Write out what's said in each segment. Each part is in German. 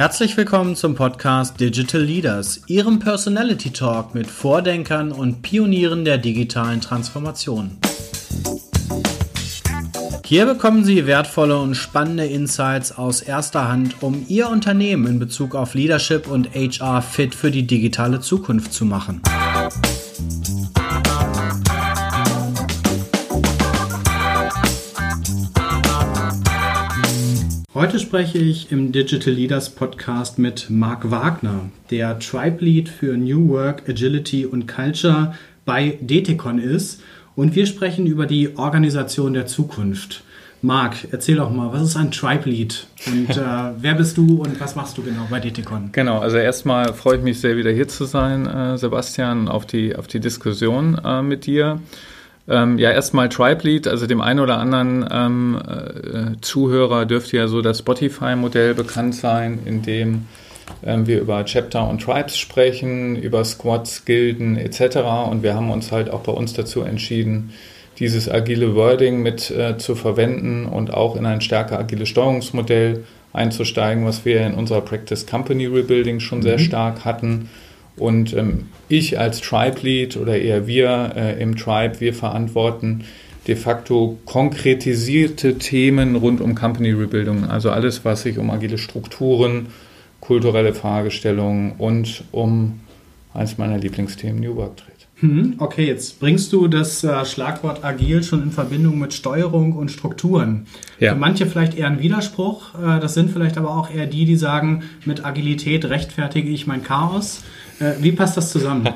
Herzlich willkommen zum Podcast Digital Leaders, Ihrem Personality Talk mit Vordenkern und Pionieren der digitalen Transformation. Hier bekommen Sie wertvolle und spannende Insights aus erster Hand, um Ihr Unternehmen in Bezug auf Leadership und HR fit für die digitale Zukunft zu machen. Heute spreche ich im Digital Leaders Podcast mit Marc Wagner, der Tribe Lead für New Work, Agility und Culture bei DTCon ist. Und wir sprechen über die Organisation der Zukunft. Marc, erzähl doch mal, was ist ein Tribe Lead und äh, wer bist du und was machst du genau bei DTCon? Genau, also erstmal freue ich mich sehr, wieder hier zu sein, äh, Sebastian, auf die, auf die Diskussion äh, mit dir. Ähm, ja, erstmal Tribe Lead, also dem einen oder anderen ähm, äh, Zuhörer dürfte ja so das Spotify-Modell bekannt sein, in dem ähm, wir über Chapter und Tribes sprechen, über Squads, Gilden etc. Und wir haben uns halt auch bei uns dazu entschieden, dieses agile Wording mit äh, zu verwenden und auch in ein stärker agiles Steuerungsmodell einzusteigen, was wir in unserer Practice Company Rebuilding schon mhm. sehr stark hatten und ähm, ich als Tribe Lead oder eher wir äh, im Tribe, wir verantworten de facto konkretisierte Themen rund um Company Rebuilding. Also alles, was sich um agile Strukturen, kulturelle Fragestellungen und um eines meiner Lieblingsthemen New Work dreht. Hm, okay, jetzt bringst du das äh, Schlagwort agil schon in Verbindung mit Steuerung und Strukturen. Ja. Für manche vielleicht eher ein Widerspruch. Äh, das sind vielleicht aber auch eher die, die sagen, mit Agilität rechtfertige ich mein Chaos. Äh, wie passt das zusammen?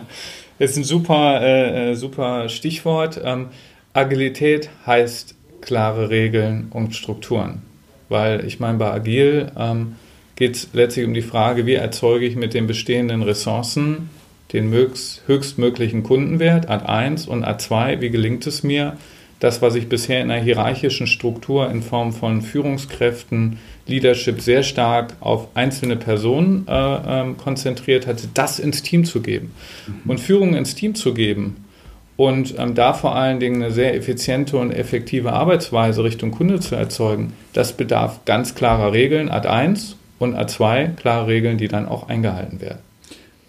Das ist ein super, äh, äh, super Stichwort. Ähm, Agilität heißt klare Regeln und Strukturen. Weil ich meine, bei Agil ähm, geht es letztlich um die Frage, wie erzeuge ich mit den bestehenden Ressourcen den höchstmöglichen Kundenwert, Ad 1 und Ad 2, wie gelingt es mir, das, was ich bisher in einer hierarchischen Struktur in Form von Führungskräften, Leadership sehr stark auf einzelne Personen äh, ähm, konzentriert hatte, das ins Team zu geben. Mhm. Und Führung ins Team zu geben und ähm, da vor allen Dingen eine sehr effiziente und effektive Arbeitsweise Richtung Kunde zu erzeugen, das bedarf ganz klarer Regeln, Ad 1 und Ad 2, klare Regeln, die dann auch eingehalten werden.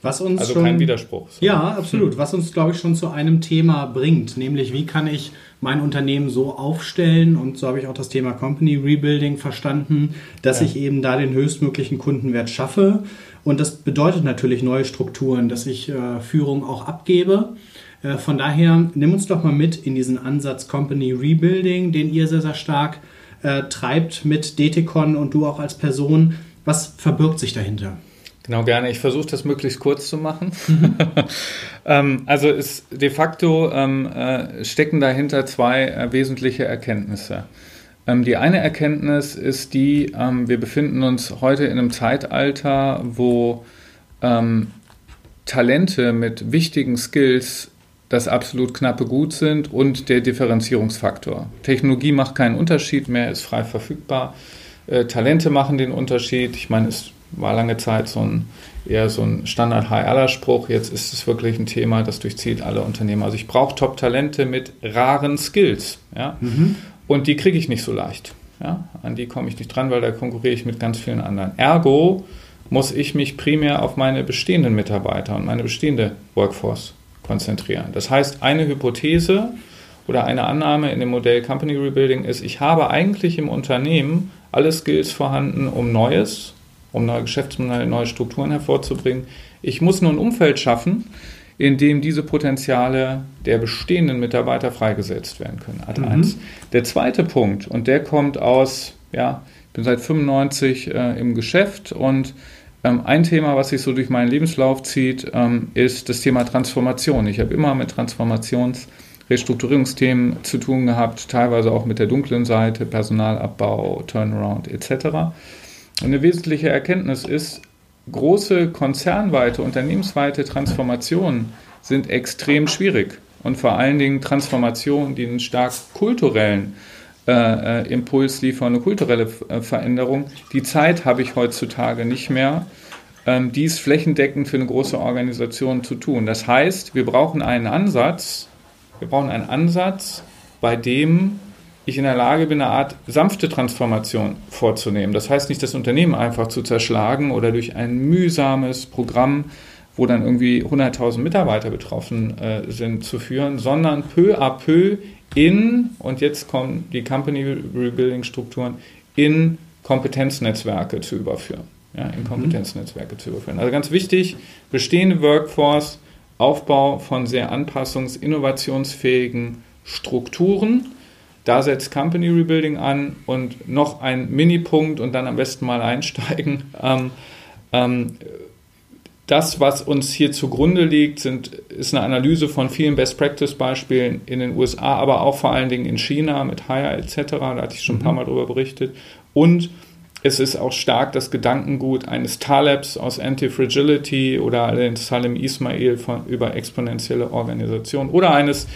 Was uns also schon, kein Widerspruch. So. Ja, absolut. Was uns, glaube ich, schon zu einem Thema bringt, nämlich wie kann ich mein Unternehmen so aufstellen und so habe ich auch das Thema Company Rebuilding verstanden, dass ja. ich eben da den höchstmöglichen Kundenwert schaffe. Und das bedeutet natürlich neue Strukturen, dass ich äh, Führung auch abgebe. Äh, von daher nimm uns doch mal mit in diesen Ansatz Company Rebuilding, den ihr sehr, sehr stark äh, treibt mit DTCon und du auch als Person. Was verbirgt sich dahinter? Genau, gerne. Ich versuche das möglichst kurz zu machen. Mhm. ähm, also ist de facto ähm, äh, stecken dahinter zwei äh, wesentliche Erkenntnisse. Ähm, die eine Erkenntnis ist die, ähm, wir befinden uns heute in einem Zeitalter, wo ähm, Talente mit wichtigen Skills das absolut knappe Gut sind und der Differenzierungsfaktor. Technologie macht keinen Unterschied mehr, ist frei verfügbar. Äh, Talente machen den Unterschied. Ich meine, es war lange Zeit so ein eher so ein Standard-High-Aller-Spruch. Jetzt ist es wirklich ein Thema, das durchzieht alle Unternehmer. Also ich brauche Top-Talente mit raren Skills. Ja? Mhm. Und die kriege ich nicht so leicht. Ja? An die komme ich nicht dran, weil da konkurriere ich mit ganz vielen anderen. Ergo muss ich mich primär auf meine bestehenden Mitarbeiter und meine bestehende Workforce konzentrieren. Das heißt, eine Hypothese oder eine Annahme in dem Modell Company Rebuilding ist, ich habe eigentlich im Unternehmen alle Skills vorhanden, um Neues um neue Geschäftsmodelle, neue Strukturen hervorzubringen. Ich muss nur ein Umfeld schaffen, in dem diese Potenziale der bestehenden Mitarbeiter freigesetzt werden können. Mhm. 1. Der zweite Punkt, und der kommt aus, ja, ich bin seit 95 äh, im Geschäft und ähm, ein Thema, was sich so durch meinen Lebenslauf zieht, ähm, ist das Thema Transformation. Ich habe immer mit Transformations- Restrukturierungsthemen zu tun gehabt, teilweise auch mit der dunklen Seite, Personalabbau, Turnaround etc. Eine wesentliche Erkenntnis ist, große konzernweite, unternehmensweite Transformationen sind extrem schwierig und vor allen Dingen Transformationen, die einen stark kulturellen äh, äh Impuls liefern, eine kulturelle äh, Veränderung. Die Zeit habe ich heutzutage nicht mehr, ähm, dies flächendeckend für eine große Organisation zu tun. Das heißt, wir brauchen einen Ansatz, wir brauchen einen Ansatz, bei dem ich in der Lage bin, eine Art sanfte Transformation vorzunehmen. Das heißt nicht, das Unternehmen einfach zu zerschlagen oder durch ein mühsames Programm, wo dann irgendwie 100.000 Mitarbeiter betroffen äh, sind, zu führen, sondern peu à peu in, und jetzt kommen die Company Rebuilding Strukturen, in Kompetenznetzwerke zu überführen. Ja, in mhm. Kompetenznetzwerke mhm. zu überführen. Also ganz wichtig, bestehende Workforce, Aufbau von sehr anpassungs-, innovationsfähigen Strukturen. Da setzt Company Rebuilding an und noch ein Mini-Punkt und dann am besten mal einsteigen. Ähm, ähm, das, was uns hier zugrunde liegt, sind, ist eine Analyse von vielen Best-Practice-Beispielen in den USA, aber auch vor allen Dingen in China mit Haya etc. Da hatte ich schon ein paar mhm. Mal drüber berichtet. Und es ist auch stark das Gedankengut eines Talebs aus Anti-Fragility oder den Salim Ismail von, über exponentielle Organisation oder eines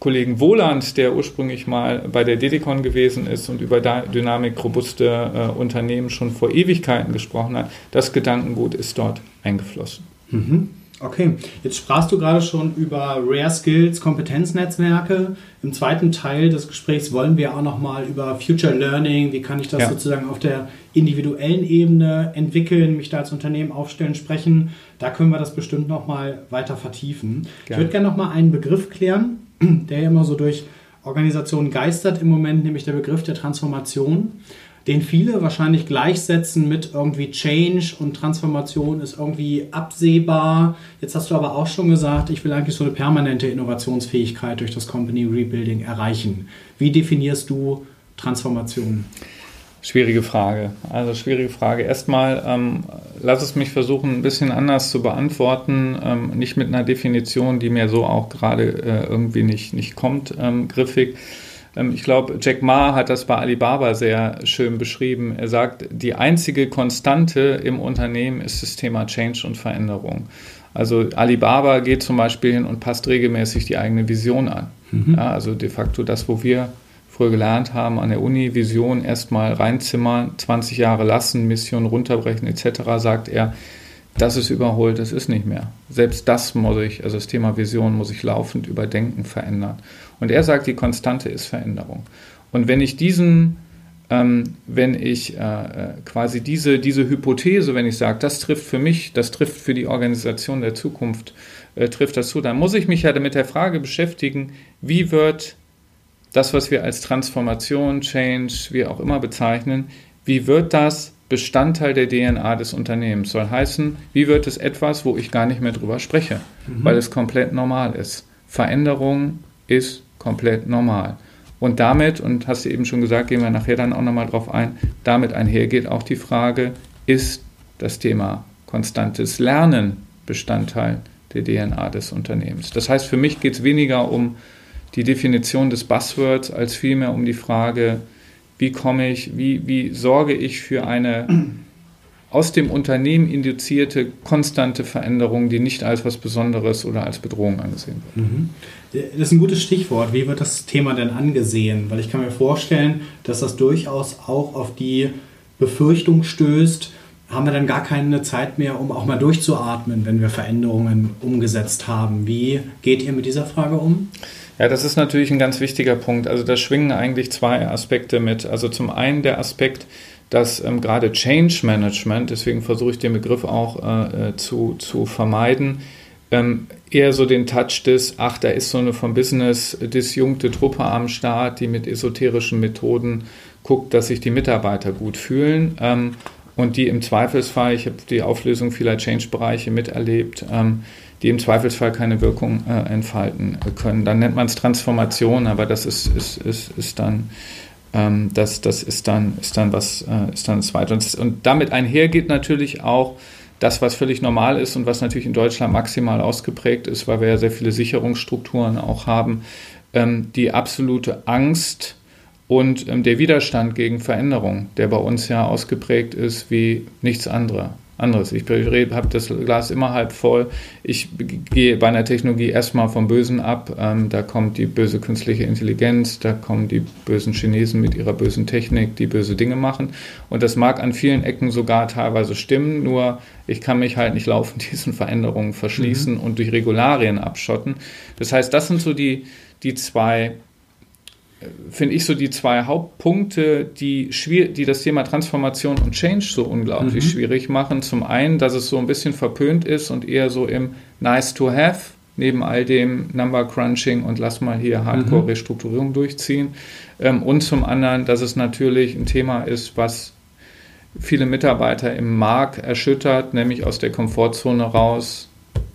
Kollegen Wohland, der ursprünglich mal bei der Dedicon gewesen ist und über Dynamik robuste äh, Unternehmen schon vor Ewigkeiten gesprochen hat. Das Gedankengut ist dort eingeflossen. Mhm. Okay, jetzt sprachst du gerade schon über Rare Skills, Kompetenznetzwerke. Im zweiten Teil des Gesprächs wollen wir auch nochmal über Future Learning, wie kann ich das ja. sozusagen auf der individuellen Ebene entwickeln, mich da als Unternehmen aufstellen, sprechen. Da können wir das bestimmt nochmal weiter vertiefen. Gerne. Ich würde gerne nochmal einen Begriff klären, der immer so durch Organisationen geistert im Moment, nämlich der Begriff der Transformation den viele wahrscheinlich gleichsetzen mit irgendwie Change und Transformation ist irgendwie absehbar. Jetzt hast du aber auch schon gesagt, ich will eigentlich so eine permanente Innovationsfähigkeit durch das Company Rebuilding erreichen. Wie definierst du Transformation? Schwierige Frage. Also schwierige Frage. Erstmal, ähm, lass es mich versuchen, ein bisschen anders zu beantworten. Ähm, nicht mit einer Definition, die mir so auch gerade äh, irgendwie nicht, nicht kommt, ähm, griffig ähm, ich glaube, Jack Ma hat das bei Alibaba sehr schön beschrieben. Er sagt, die einzige Konstante im Unternehmen ist das Thema Change und Veränderung. Also Alibaba geht zum Beispiel hin und passt regelmäßig die eigene Vision an. Mhm. Ja, also de facto das, wo wir früher gelernt haben an der Uni, Vision erstmal reinzimmern, 20 Jahre lassen, Mission runterbrechen etc., sagt er, das ist überholt, das ist nicht mehr. Selbst das muss ich, also das Thema Vision muss ich laufend überdenken, verändern. Und er sagt, die Konstante ist Veränderung. Und wenn ich diesen, ähm, wenn ich äh, äh, quasi diese, diese Hypothese, wenn ich sage, das trifft für mich, das trifft für die Organisation der Zukunft, äh, trifft das zu, dann muss ich mich ja mit der Frage beschäftigen, wie wird das, was wir als Transformation, Change, wie auch immer bezeichnen, wie wird das Bestandteil der DNA des Unternehmens? Soll heißen, wie wird es etwas, wo ich gar nicht mehr drüber spreche, mhm. weil es komplett normal ist. Veränderung ist komplett normal. Und damit, und hast du eben schon gesagt, gehen wir nachher dann auch nochmal drauf ein, damit einhergeht auch die Frage, ist das Thema konstantes Lernen Bestandteil der DNA des Unternehmens? Das heißt, für mich geht es weniger um die Definition des Buzzwords als vielmehr um die Frage, wie komme ich, wie, wie sorge ich für eine aus dem Unternehmen induzierte konstante Veränderung, die nicht als was Besonderes oder als Bedrohung angesehen wird. Mhm. Das ist ein gutes Stichwort. Wie wird das Thema denn angesehen? Weil ich kann mir vorstellen, dass das durchaus auch auf die Befürchtung stößt, haben wir dann gar keine Zeit mehr, um auch mal durchzuatmen, wenn wir Veränderungen umgesetzt haben. Wie geht ihr mit dieser Frage um? Ja, das ist natürlich ein ganz wichtiger Punkt. Also da schwingen eigentlich zwei Aspekte mit. Also zum einen der Aspekt, dass ähm, gerade Change Management, deswegen versuche ich den Begriff auch äh, äh, zu, zu vermeiden, ähm, eher so den Touch des, ach, da ist so eine vom Business disjunkte Truppe am Start, die mit esoterischen Methoden guckt, dass sich die Mitarbeiter gut fühlen ähm, und die im Zweifelsfall, ich habe die Auflösung vieler Change-Bereiche miterlebt, ähm, die im Zweifelsfall keine Wirkung äh, entfalten können. Dann nennt man es Transformation, aber das ist, ist, ist, ist dann ähm, das, das ist dann, ist dann was, äh, ist dann das Zweite. Und, und damit einhergeht natürlich auch das, was völlig normal ist und was natürlich in Deutschland maximal ausgeprägt ist, weil wir ja sehr viele Sicherungsstrukturen auch haben, ähm, die absolute Angst und ähm, der Widerstand gegen Veränderung, der bei uns ja ausgeprägt ist wie nichts anderes anderes. Ich habe das Glas immer halb voll. Ich gehe bei einer Technologie erstmal vom Bösen ab. Ähm, da kommt die böse künstliche Intelligenz, da kommen die bösen Chinesen mit ihrer bösen Technik, die böse Dinge machen. Und das mag an vielen Ecken sogar teilweise stimmen, nur ich kann mich halt nicht laufend diesen Veränderungen verschließen mhm. und durch Regularien abschotten. Das heißt, das sind so die, die zwei finde ich so die zwei Hauptpunkte, die, die das Thema Transformation und Change so unglaublich mhm. schwierig machen. Zum einen, dass es so ein bisschen verpönt ist und eher so im Nice to Have, neben all dem Number Crunching und lass mal hier Hardcore mhm. Durchziehen. Ähm, und zum anderen, dass es natürlich ein Thema ist, was viele Mitarbeiter im Markt erschüttert, nämlich aus der Komfortzone raus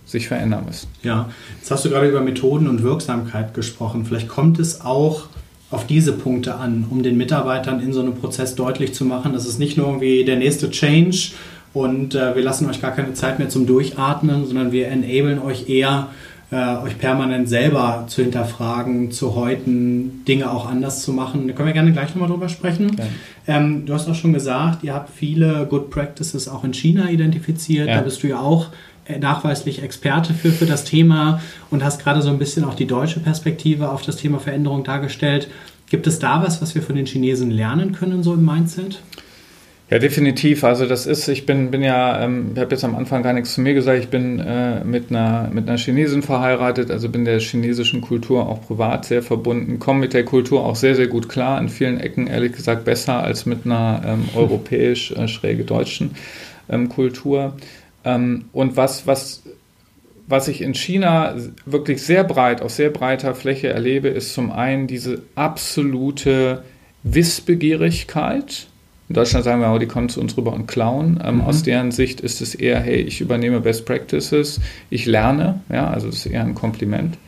sich verändern müssen. Ja, jetzt hast du gerade über Methoden und Wirksamkeit gesprochen. Vielleicht kommt es auch auf diese Punkte an, um den Mitarbeitern in so einem Prozess deutlich zu machen, dass es nicht nur irgendwie der nächste Change und äh, wir lassen euch gar keine Zeit mehr zum Durchatmen, sondern wir enablen euch eher, äh, euch permanent selber zu hinterfragen, zu häuten, Dinge auch anders zu machen. Da können wir gerne gleich nochmal drüber sprechen. Ja. Ähm, du hast auch schon gesagt, ihr habt viele Good Practices auch in China identifiziert. Ja. Da bist du ja auch nachweislich Experte für, für das Thema und hast gerade so ein bisschen auch die deutsche Perspektive auf das Thema Veränderung dargestellt. Gibt es da was, was wir von den Chinesen lernen können, so im Mindset? Ja, definitiv. Also das ist, ich bin, bin ja, ähm, ich habe jetzt am Anfang gar nichts zu mir gesagt, ich bin äh, mit, einer, mit einer Chinesin verheiratet, also bin der chinesischen Kultur auch privat sehr verbunden, komme mit der Kultur auch sehr, sehr gut klar, in vielen Ecken ehrlich gesagt besser als mit einer ähm, europäisch äh, schräge deutschen ähm, Kultur. Ähm, und was, was, was ich in China wirklich sehr breit, auf sehr breiter Fläche erlebe, ist zum einen diese absolute Wissbegierigkeit. In Deutschland sagen wir auch, die kommen zu uns rüber und klauen. Ähm, mhm. Aus deren Sicht ist es eher, hey, ich übernehme Best Practices, ich lerne, ja, also das ist eher ein Kompliment.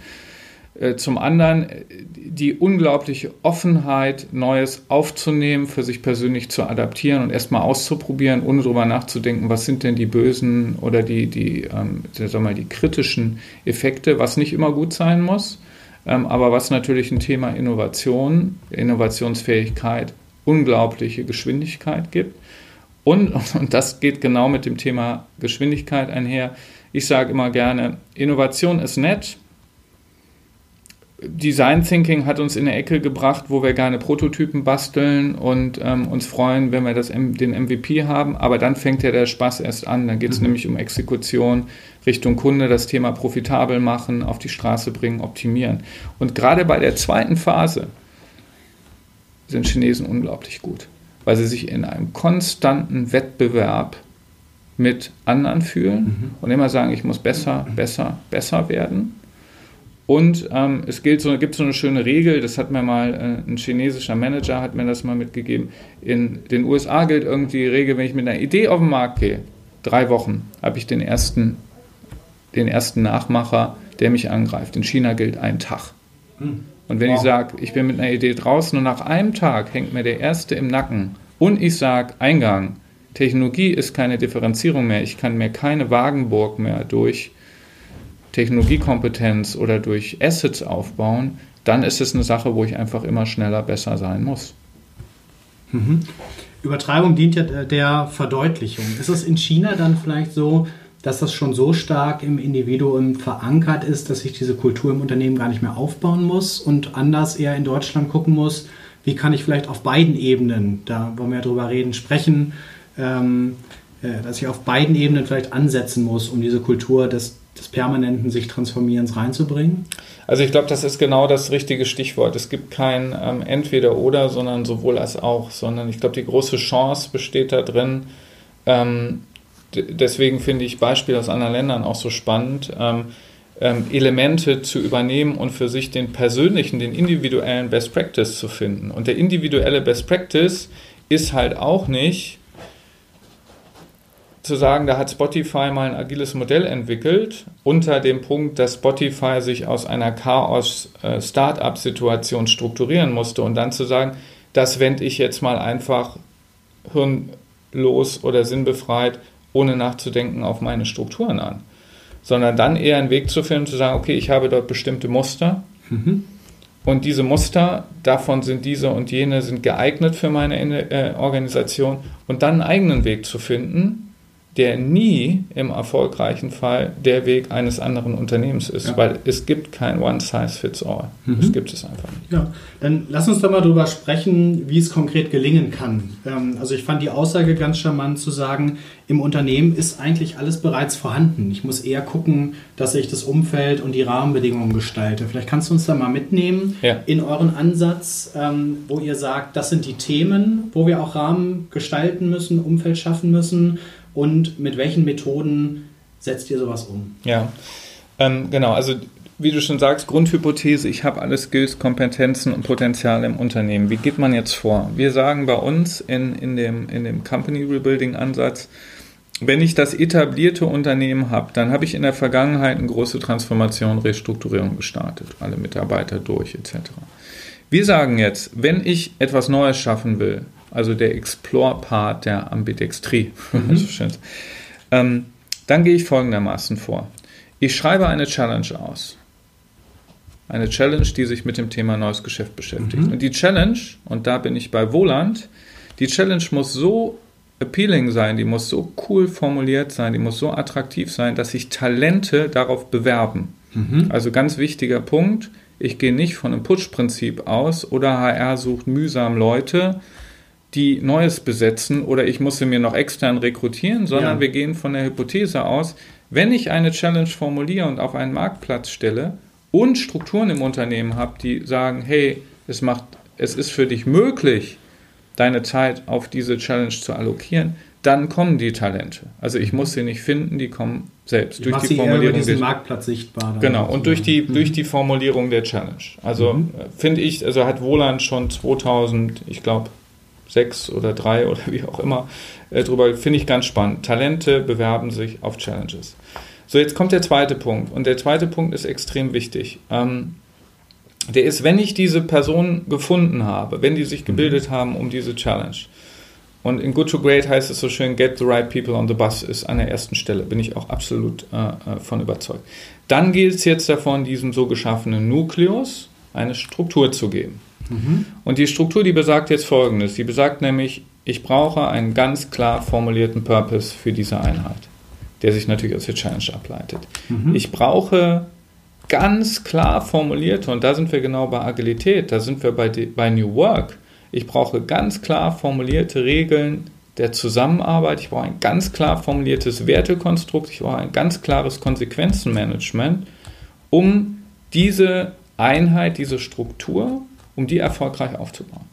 Äh, zum anderen die unglaubliche Offenheit, Neues aufzunehmen, für sich persönlich zu adaptieren und erstmal auszuprobieren, ohne darüber nachzudenken, was sind denn die bösen oder die, die, ähm, sag mal, die kritischen Effekte, was nicht immer gut sein muss, ähm, aber was natürlich ein Thema Innovation, Innovationsfähigkeit, unglaubliche Geschwindigkeit gibt. Und, und das geht genau mit dem Thema Geschwindigkeit einher. Ich sage immer gerne, Innovation ist nett, Design Thinking hat uns in eine Ecke gebracht, wo wir gerne Prototypen basteln und ähm, uns freuen, wenn wir das, den MVP haben. Aber dann fängt ja der Spaß erst an. Dann geht es mhm. nämlich um Exekution Richtung Kunde, das Thema profitabel machen, auf die Straße bringen, optimieren. Und gerade bei der zweiten Phase sind Chinesen unglaublich gut, weil sie sich in einem konstanten Wettbewerb mit anderen fühlen mhm. und immer sagen, ich muss besser, besser, besser werden. Und ähm, es gilt so, gibt so eine schöne Regel, das hat mir mal äh, ein chinesischer Manager, hat mir das mal mitgegeben. In den USA gilt irgendwie die Regel, wenn ich mit einer Idee auf den Markt gehe, drei Wochen habe ich den ersten, den ersten Nachmacher, der mich angreift. In China gilt ein Tag. Hm. Und wenn wow. ich sage, ich bin mit einer Idee draußen und nach einem Tag hängt mir der erste im Nacken und ich sage, Eingang, Technologie ist keine Differenzierung mehr, ich kann mir keine Wagenburg mehr durch Technologiekompetenz oder durch Assets aufbauen, dann ist es eine Sache, wo ich einfach immer schneller besser sein muss. Mhm. Übertreibung dient ja der Verdeutlichung. Ist es in China dann vielleicht so, dass das schon so stark im Individuum verankert ist, dass ich diese Kultur im Unternehmen gar nicht mehr aufbauen muss und anders eher in Deutschland gucken muss, wie kann ich vielleicht auf beiden Ebenen, da wollen wir ja drüber reden, sprechen, ähm, äh, dass ich auf beiden Ebenen vielleicht ansetzen muss, um diese Kultur des des permanenten sich Transformierens reinzubringen? Also ich glaube, das ist genau das richtige Stichwort. Es gibt kein ähm, Entweder-Oder, sondern sowohl als auch, sondern ich glaube, die große Chance besteht da drin. Ähm, deswegen finde ich Beispiele aus anderen Ländern auch so spannend. Ähm, ähm, Elemente zu übernehmen und für sich den persönlichen, den individuellen Best Practice zu finden. Und der individuelle Best Practice ist halt auch nicht, zu sagen, da hat Spotify mal ein agiles Modell entwickelt, unter dem Punkt, dass Spotify sich aus einer Chaos-Startup-Situation äh, strukturieren musste und dann zu sagen, das wende ich jetzt mal einfach hirnlos oder sinnbefreit, ohne nachzudenken, auf meine Strukturen an. Sondern dann eher einen Weg zu finden, zu sagen, okay, ich habe dort bestimmte Muster. Mhm. Und diese Muster, davon sind diese und jene, sind geeignet für meine äh, Organisation. Und dann einen eigenen Weg zu finden, der nie im erfolgreichen Fall der Weg eines anderen Unternehmens ist, ja. weil es gibt kein One Size Fits All. Mhm. Das gibt es einfach nicht. Ja, dann lass uns doch mal darüber sprechen, wie es konkret gelingen kann. Ähm, also ich fand die Aussage ganz charmant zu sagen, im Unternehmen ist eigentlich alles bereits vorhanden. Ich muss eher gucken, dass ich das Umfeld und die Rahmenbedingungen gestalte. Vielleicht kannst du uns da mal mitnehmen ja. in euren Ansatz, ähm, wo ihr sagt, das sind die Themen, wo wir auch Rahmen gestalten müssen, Umfeld schaffen müssen und mit welchen Methoden setzt ihr sowas um? Ja, ähm, genau. Also wie du schon sagst, Grundhypothese, ich habe alle Skills, Kompetenzen und Potenziale im Unternehmen. Wie geht man jetzt vor? Wir sagen bei uns in, in, dem, in dem Company Rebuilding Ansatz, wenn ich das etablierte Unternehmen habe, dann habe ich in der Vergangenheit eine große Transformation, Restrukturierung gestartet, alle Mitarbeiter durch etc. Wir sagen jetzt, wenn ich etwas Neues schaffen will, also der Explore-Part der Ambidextrie. Mhm. ähm, dann gehe ich folgendermaßen vor. Ich schreibe eine Challenge aus. Eine Challenge, die sich mit dem Thema neues Geschäft beschäftigt. Mhm. Und die Challenge, und da bin ich bei Wohland, die Challenge muss so appealing sein, die muss so cool formuliert sein, die muss so attraktiv sein, dass sich Talente darauf bewerben. Mhm. Also ganz wichtiger Punkt, ich gehe nicht von einem Push-Prinzip aus oder HR sucht mühsam Leute, die Neues besetzen oder ich muss sie mir noch extern rekrutieren, sondern ja. wir gehen von der Hypothese aus, wenn ich eine Challenge formuliere und auf einen Marktplatz stelle und Strukturen im Unternehmen habe, die sagen, hey, es macht, es ist für dich möglich, deine Zeit auf diese Challenge zu allokieren, dann kommen die Talente. Also ich muss sie nicht finden, die kommen selbst durch die Formulierung über diesen Marktplatz sichtbar. Genau und durch die mhm. durch die Formulierung der Challenge. Also mhm. Äh, finde ich, also hat Wohland schon 2000, ich glaube sechs oder drei oder wie auch immer äh, drüber. Finde ich ganz spannend. Talente bewerben sich auf Challenges. So, jetzt kommt der zweite Punkt. Und der zweite Punkt ist extrem wichtig. Ähm, der ist, wenn ich diese Person gefunden habe, wenn die sich gebildet mhm. haben um diese Challenge. Und in Good to Great heißt es so schön, get the right people on the bus ist an der ersten Stelle. Bin ich auch absolut äh, äh von überzeugt. Dann gilt es jetzt davon, diesem so geschaffenen Nukleus eine Struktur zu geben. Mhm. Und die Struktur, die besagt jetzt folgendes. Die besagt nämlich, ich brauche einen ganz klar formulierten Purpose für diese Einheit, der sich natürlich aus der Challenge ableitet. Mhm. Ich brauche ganz klar formulierte, und da sind wir genau bei Agilität, da sind wir bei, bei New Work. Ich brauche ganz klar formulierte Regeln der Zusammenarbeit. Ich brauche ein ganz klar formuliertes Wertekonstrukt. Ich brauche ein ganz klares Konsequenzenmanagement, um diese Einheit, diese Struktur um die erfolgreich aufzubauen.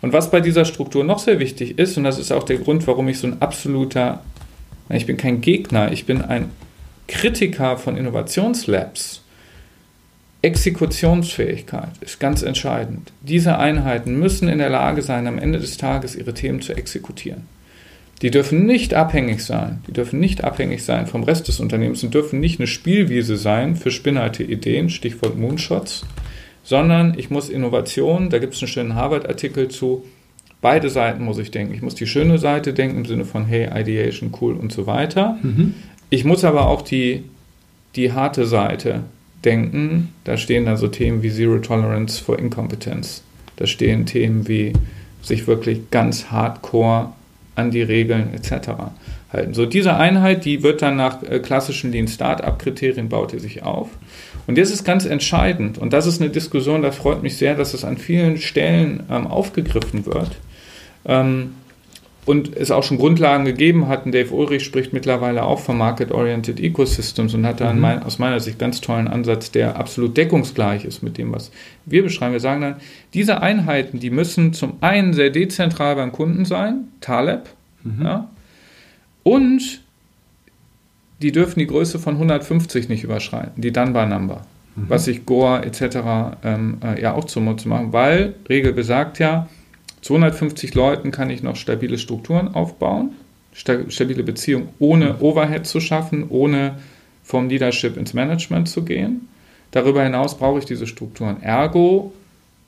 Und was bei dieser Struktur noch sehr wichtig ist, und das ist auch der Grund, warum ich so ein absoluter, ich bin kein Gegner, ich bin ein Kritiker von Innovationslabs. Exekutionsfähigkeit ist ganz entscheidend. Diese Einheiten müssen in der Lage sein, am Ende des Tages ihre Themen zu exekutieren. Die dürfen nicht abhängig sein. Die dürfen nicht abhängig sein vom Rest des Unternehmens und dürfen nicht eine Spielwiese sein für spinnerte Ideen, Stichwort Moonshots, sondern ich muss Innovation, da gibt es einen schönen Harvard-Artikel zu, beide Seiten muss ich denken. Ich muss die schöne Seite denken im Sinne von, hey, Ideation, cool und so weiter. Mhm. Ich muss aber auch die, die harte Seite denken. Da stehen dann so Themen wie Zero Tolerance for Incompetence. Da stehen Themen wie sich wirklich ganz hardcore an die Regeln etc. halten. So diese Einheit, die wird dann nach äh, klassischen Lean Startup Kriterien baut die sich auf. Und das ist ganz entscheidend. Und das ist eine Diskussion, da freut mich sehr, dass es an vielen Stellen ähm, aufgegriffen wird. Ähm, und es auch schon Grundlagen gegeben hat. Und Dave Ulrich spricht mittlerweile auch von Market-Oriented Ecosystems und hat da mhm. mein, aus meiner Sicht ganz tollen Ansatz, der absolut deckungsgleich ist mit dem, was wir beschreiben. Wir sagen dann, diese Einheiten, die müssen zum einen sehr dezentral beim Kunden sein, Taleb, mhm. ja, und die dürfen die Größe von 150 nicht überschreiten, die Dunbar Number, mhm. was sich Gore etc. Ähm, äh, ja auch zunutze machen, weil Regel besagt ja, zu 150 Leuten kann ich noch stabile Strukturen aufbauen, stabile Beziehungen, ohne mhm. Overhead zu schaffen, ohne vom Leadership ins Management zu gehen. Darüber hinaus brauche ich diese Strukturen. Ergo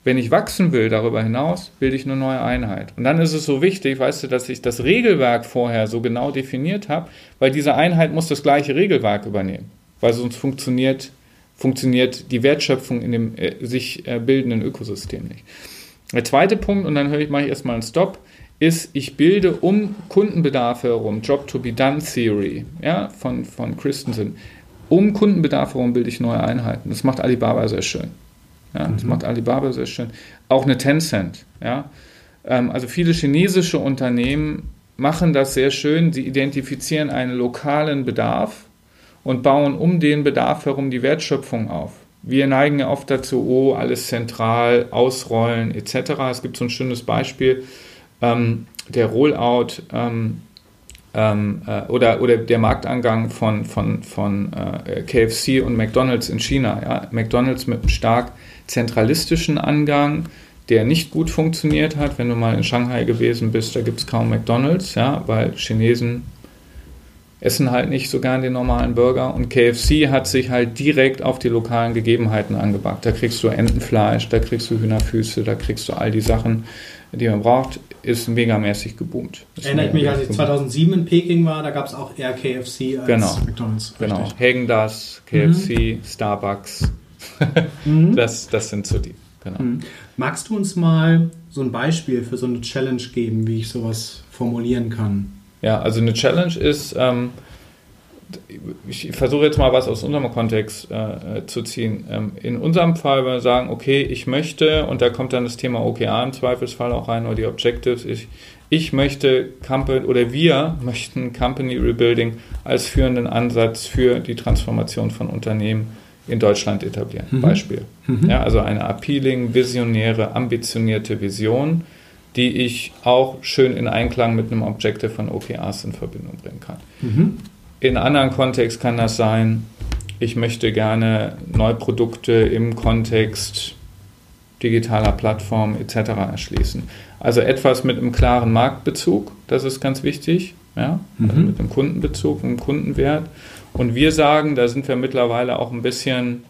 wenn ich wachsen will darüber hinaus, bilde ich eine neue Einheit. Und dann ist es so wichtig, weißt du, dass ich das Regelwerk vorher so genau definiert habe, weil diese Einheit muss das gleiche Regelwerk übernehmen, weil sonst funktioniert, funktioniert die Wertschöpfung in dem äh, sich äh, bildenden Ökosystem nicht. Der zweite Punkt, und dann höre ich, mache ich erstmal einen Stop. ist, ich bilde um Kundenbedarfe herum, Job to be done Theory, ja, von, von Christensen. Um Kundenbedarfe herum bilde ich neue Einheiten. Das macht Alibaba sehr schön. Ja, das mhm. macht Alibaba sehr schön. Auch eine Tencent, ja. Ähm, also viele chinesische Unternehmen machen das sehr schön. Sie identifizieren einen lokalen Bedarf und bauen um den Bedarf herum die Wertschöpfung auf. Wir neigen ja oft dazu, oh, alles zentral, ausrollen etc. Es gibt so ein schönes Beispiel, ähm, der Rollout ähm, ähm, äh, oder, oder der Marktangang von, von, von äh, KFC und McDonald's in China. Ja? McDonald's mit einem stark zentralistischen Angang, der nicht gut funktioniert hat. Wenn du mal in Shanghai gewesen bist, da gibt es kaum McDonald's, ja, weil Chinesen essen halt nicht so gern den normalen Burger und KFC hat sich halt direkt auf die lokalen Gegebenheiten angepackt. Da kriegst du Entenfleisch, da kriegst du Hühnerfüße, da kriegst du all die Sachen, die man braucht, ist megamäßig geboomt. Erinnert mich, als ich 2007 in Peking war, da gab es auch eher KFC als genau. McDonald's. Genau, Hagen das, KFC, mhm. Starbucks, mhm. das, das sind so die. Genau. Mhm. Magst du uns mal so ein Beispiel für so eine Challenge geben, wie ich sowas formulieren kann? Ja, also eine Challenge ist, ähm, ich versuche jetzt mal was aus unserem Kontext äh, zu ziehen. Ähm, in unserem Fall, wenn wir sagen, okay, ich möchte, und da kommt dann das Thema OKR im Zweifelsfall auch rein, oder die Objectives, ich, ich möchte Company oder wir möchten Company Rebuilding als führenden Ansatz für die Transformation von Unternehmen in Deutschland etablieren. Mhm. Beispiel. Mhm. Ja, also eine appealing, visionäre, ambitionierte Vision, die ich auch schön in Einklang mit einem Objective von OKRs in Verbindung bringen kann. Mhm. In anderen Kontext kann das sein, ich möchte gerne neue Produkte im Kontext digitaler Plattformen etc. erschließen. Also etwas mit einem klaren Marktbezug, das ist ganz wichtig, ja? also mhm. mit einem Kundenbezug, einem Kundenwert und wir sagen, da sind wir mittlerweile auch ein bisschen,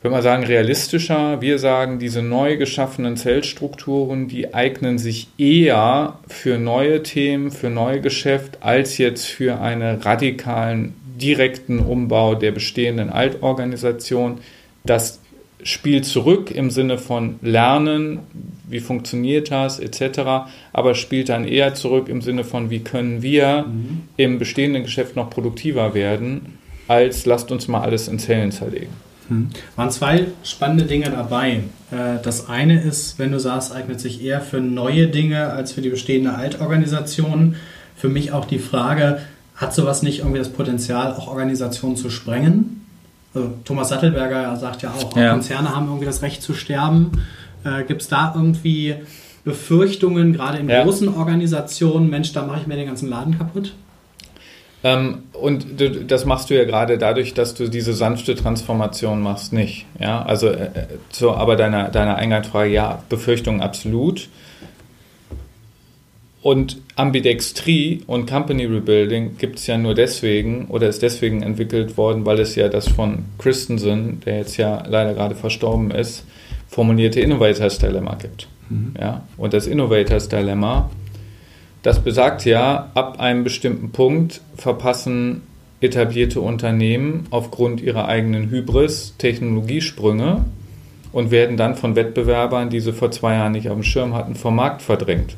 wenn man sagen, realistischer. Wir sagen, diese neu geschaffenen Zellstrukturen, die eignen sich eher für neue Themen, für neue Geschäft, als jetzt für einen radikalen, direkten Umbau der bestehenden Altorganisation. Das Spiel zurück im Sinne von Lernen, wie funktioniert das, etc., aber spielt dann eher zurück im Sinne von, wie können wir mhm. im bestehenden Geschäft noch produktiver werden, als lasst uns mal alles in Zellen zerlegen. Mhm. Waren zwei spannende Dinge dabei. Äh, das eine ist, wenn du sagst, eignet sich eher für neue Dinge als für die bestehende Altorganisation. Für mich auch die Frage, hat sowas nicht irgendwie das Potenzial, auch Organisationen zu sprengen? Also Thomas Sattelberger sagt ja auch, ja. Konzerne haben irgendwie das Recht zu sterben. Äh, Gibt es da irgendwie Befürchtungen, gerade in ja. großen Organisationen, Mensch, da mache ich mir den ganzen Laden kaputt? Ähm, und du, das machst du ja gerade dadurch, dass du diese sanfte Transformation machst, nicht. Ja, also äh, äh so, aber deine, deine Eingangsfrage, ja, Befürchtungen absolut. Und Ambidextrie und Company Rebuilding gibt es ja nur deswegen oder ist deswegen entwickelt worden, weil es ja das von Christensen, der jetzt ja leider gerade verstorben ist, formulierte Innovators Dilemma gibt. Mhm. Ja? Und das Innovators Dilemma, das besagt ja, ab einem bestimmten Punkt verpassen etablierte Unternehmen aufgrund ihrer eigenen Hybris Technologiesprünge und werden dann von Wettbewerbern, die sie vor zwei Jahren nicht auf dem Schirm hatten, vom Markt verdrängt.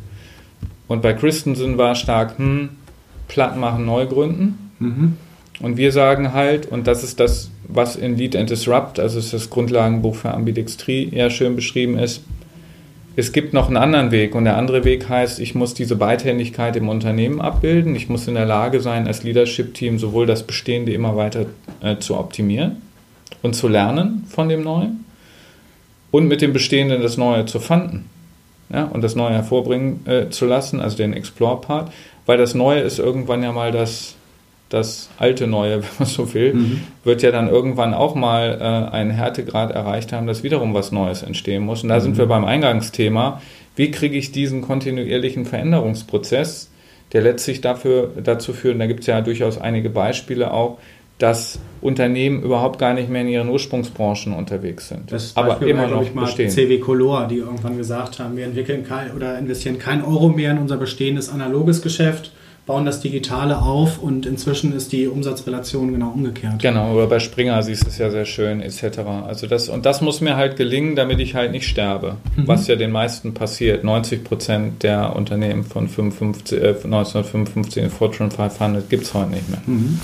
Und bei Christensen war stark, hm, platt machen, neu gründen. Mhm. Und wir sagen halt, und das ist das, was in Lead and Disrupt, also ist das Grundlagenbuch für Ambidextrie, ja schön beschrieben ist, es gibt noch einen anderen Weg und der andere Weg heißt, ich muss diese Beidhändigkeit im Unternehmen abbilden. Ich muss in der Lage sein, als Leadership-Team sowohl das Bestehende immer weiter äh, zu optimieren und zu lernen von dem Neuen und mit dem Bestehenden das Neue zu fanden ja, und das Neue hervorbringen äh, zu lassen, also den Explore-Part, weil das Neue ist irgendwann ja mal das, das alte Neue, wenn man so will, mhm. wird ja dann irgendwann auch mal äh, einen Härtegrad erreicht haben, dass wiederum was Neues entstehen muss. Und da mhm. sind wir beim Eingangsthema. Wie kriege ich diesen kontinuierlichen Veränderungsprozess, der letztlich dafür, dazu führt, und da gibt es ja durchaus einige Beispiele auch, dass Unternehmen überhaupt gar nicht mehr in ihren Ursprungsbranchen unterwegs sind. Das aber Beispiel immer war, noch mal bestehen. CW Color, die irgendwann gesagt haben, wir entwickeln kein oder investieren kein Euro mehr in unser bestehendes analoges Geschäft, bauen das Digitale auf und inzwischen ist die Umsatzrelation genau umgekehrt. Genau, oder bei Springer siehst du es ja sehr schön, etc. Also das, und das muss mir halt gelingen, damit ich halt nicht sterbe, mhm. was ja den meisten passiert. 90 Prozent der Unternehmen von 55, äh, 1955 in Fortune 500 gibt es heute nicht mehr. Mhm.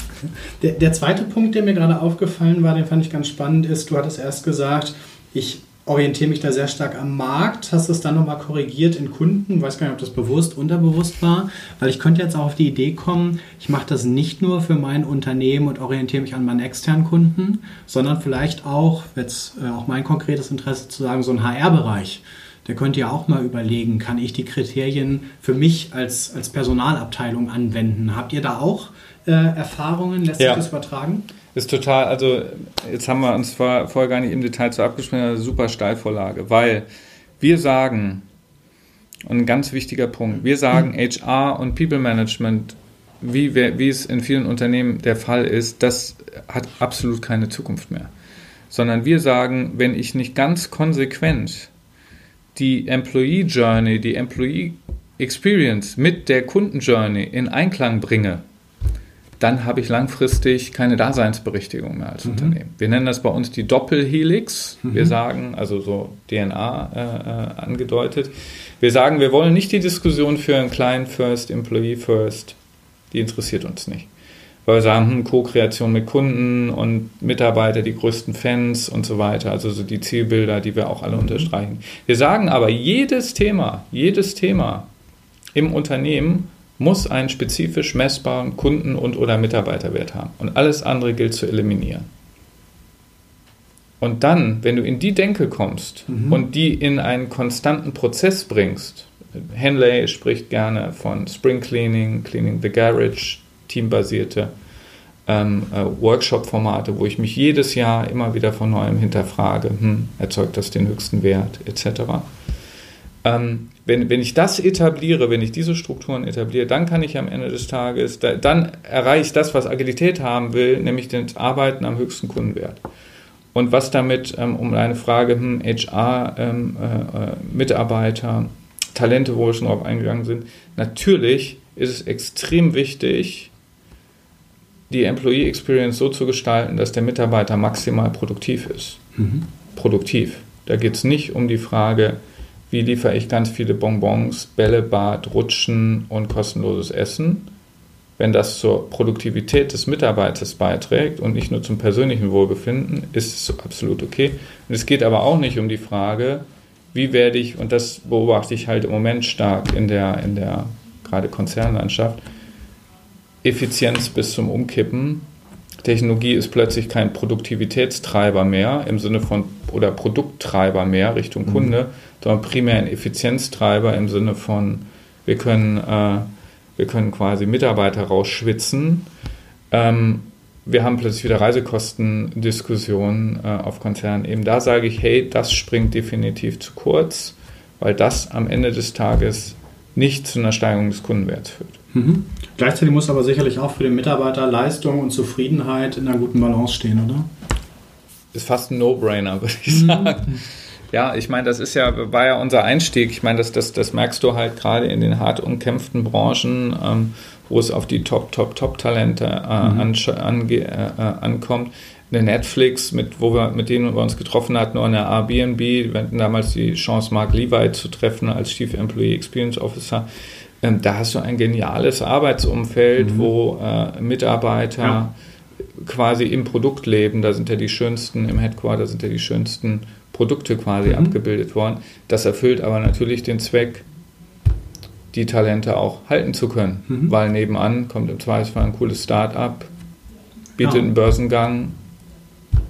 Der, der zweite Punkt, der mir gerade aufgefallen war, den fand ich ganz spannend, ist, du hattest erst gesagt, ich orientiere mich da sehr stark am Markt, hast es dann nochmal korrigiert in Kunden, weiß gar nicht, ob das bewusst, unterbewusst war, weil ich könnte jetzt auch auf die Idee kommen, ich mache das nicht nur für mein Unternehmen und orientiere mich an meinen externen Kunden, sondern vielleicht auch, jetzt äh, auch mein konkretes Interesse zu sagen, so ein HR-Bereich. Der könnte ja auch mal überlegen, kann ich die Kriterien für mich als, als Personalabteilung anwenden? Habt ihr da auch äh, Erfahrungen? Lässt ja. sich das übertragen? Ist total, also jetzt haben wir uns vor, vorher gar nicht im Detail zu abgesprochen, super Steilvorlage, weil wir sagen, und ein ganz wichtiger Punkt, wir sagen HR und People Management, wie, wie es in vielen Unternehmen der Fall ist, das hat absolut keine Zukunft mehr. Sondern wir sagen, wenn ich nicht ganz konsequent die Employee Journey, die Employee Experience mit der Kunden Journey in Einklang bringe, dann habe ich langfristig keine Daseinsberechtigung mehr als mhm. Unternehmen. Wir nennen das bei uns die Doppelhelix. Mhm. Wir sagen, also so DNA äh, äh, angedeutet, wir sagen, wir wollen nicht die Diskussion für einen Client First, Employee First. Die interessiert uns nicht. Weil wir sagen, hm, Co-Kreation mit Kunden und Mitarbeiter, die größten Fans und so weiter, also so die Zielbilder, die wir auch alle mhm. unterstreichen. Wir sagen aber, jedes Thema, jedes Thema im Unternehmen muss einen spezifisch messbaren Kunden- und oder Mitarbeiterwert haben. Und alles andere gilt zu eliminieren. Und dann, wenn du in die Denke kommst mhm. und die in einen konstanten Prozess bringst, Henley spricht gerne von Spring Cleaning, Cleaning the Garage, teambasierte ähm, äh, Workshop-Formate, wo ich mich jedes Jahr immer wieder von neuem hinterfrage, hm, erzeugt das den höchsten Wert, etc. Ähm, wenn, wenn ich das etabliere, wenn ich diese Strukturen etabliere, dann kann ich am Ende des Tages, da, dann erreiche ich das, was Agilität haben will, nämlich das Arbeiten am höchsten Kundenwert. Und was damit, ähm, um eine Frage, hm, HR, ähm, äh, Mitarbeiter, Talente, wo wir schon drauf eingegangen sind, natürlich ist es extrem wichtig, die Employee Experience so zu gestalten, dass der Mitarbeiter maximal produktiv ist. Mhm. Produktiv. Da geht es nicht um die Frage, wie liefere ich ganz viele Bonbons, Bällebad, Rutschen und kostenloses Essen. Wenn das zur Produktivität des Mitarbeiters beiträgt und nicht nur zum persönlichen Wohlbefinden, ist es absolut okay. Und es geht aber auch nicht um die Frage, wie werde ich, und das beobachte ich halt im Moment stark in der, in der gerade Konzernlandschaft, Effizienz bis zum Umkippen. Technologie ist plötzlich kein Produktivitätstreiber mehr im Sinne von oder Produkttreiber mehr Richtung mhm. Kunde, sondern primär ein Effizienztreiber im Sinne von, wir können, äh, wir können quasi Mitarbeiter rausschwitzen. Ähm, wir haben plötzlich wieder Reisekostendiskussionen äh, auf Konzernen. Eben da sage ich, hey, das springt definitiv zu kurz, weil das am Ende des Tages nicht zu einer Steigerung des Kundenwerts führt. Mhm. Gleichzeitig muss aber sicherlich auch für den Mitarbeiter Leistung und Zufriedenheit in einer guten Balance stehen, oder? Ist fast ein No-Brainer, würde ich mhm. sagen. Ja, ich meine, das ist ja, war ja unser Einstieg. Ich meine, das, das, das merkst du halt gerade in den hart umkämpften Branchen, ähm, wo es auf die Top, Top, Top-Talente äh, mhm. an, äh, ankommt. Eine Netflix, mit, wo wir, mit denen wir uns getroffen hatten, oder eine Airbnb, wir hatten damals die Chance, Mark Levi zu treffen als Chief Employee Experience Officer. Ähm, da hast du ein geniales Arbeitsumfeld, mhm. wo äh, Mitarbeiter ja. quasi im Produkt leben. Da sind ja die schönsten, im Headquarter sind ja die schönsten Produkte quasi mhm. abgebildet worden. Das erfüllt aber natürlich den Zweck, die Talente auch halten zu können, mhm. weil nebenan kommt im Zweifelsfall ein cooles Start-up, bietet ja. einen Börsengang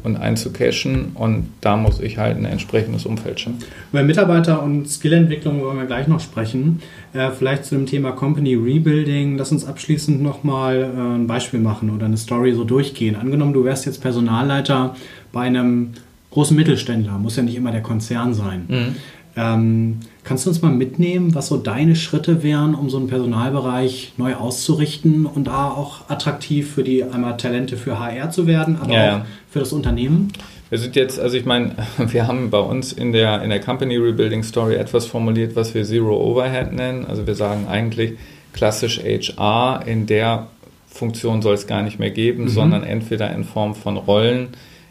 und einzucachen und da muss ich halt ein entsprechendes Umfeld schaffen. Über Mitarbeiter und Skillentwicklung wollen wir gleich noch sprechen. Äh, vielleicht zu dem Thema Company Rebuilding. Lass uns abschließend nochmal äh, ein Beispiel machen oder eine Story so durchgehen. Angenommen, du wärst jetzt Personalleiter bei einem großen Mittelständler, muss ja nicht immer der Konzern sein. Mhm. Ähm, kannst du uns mal mitnehmen, was so deine Schritte wären, um so einen Personalbereich neu auszurichten und da auch attraktiv für die einmal Talente für HR zu werden, aber ja, auch für das Unternehmen? Wir sind jetzt, also ich meine, wir haben bei uns in der, in der Company Rebuilding Story etwas formuliert, was wir Zero Overhead nennen. Also wir sagen eigentlich, klassisch HR in der Funktion soll es gar nicht mehr geben, mhm. sondern entweder in Form von Rollen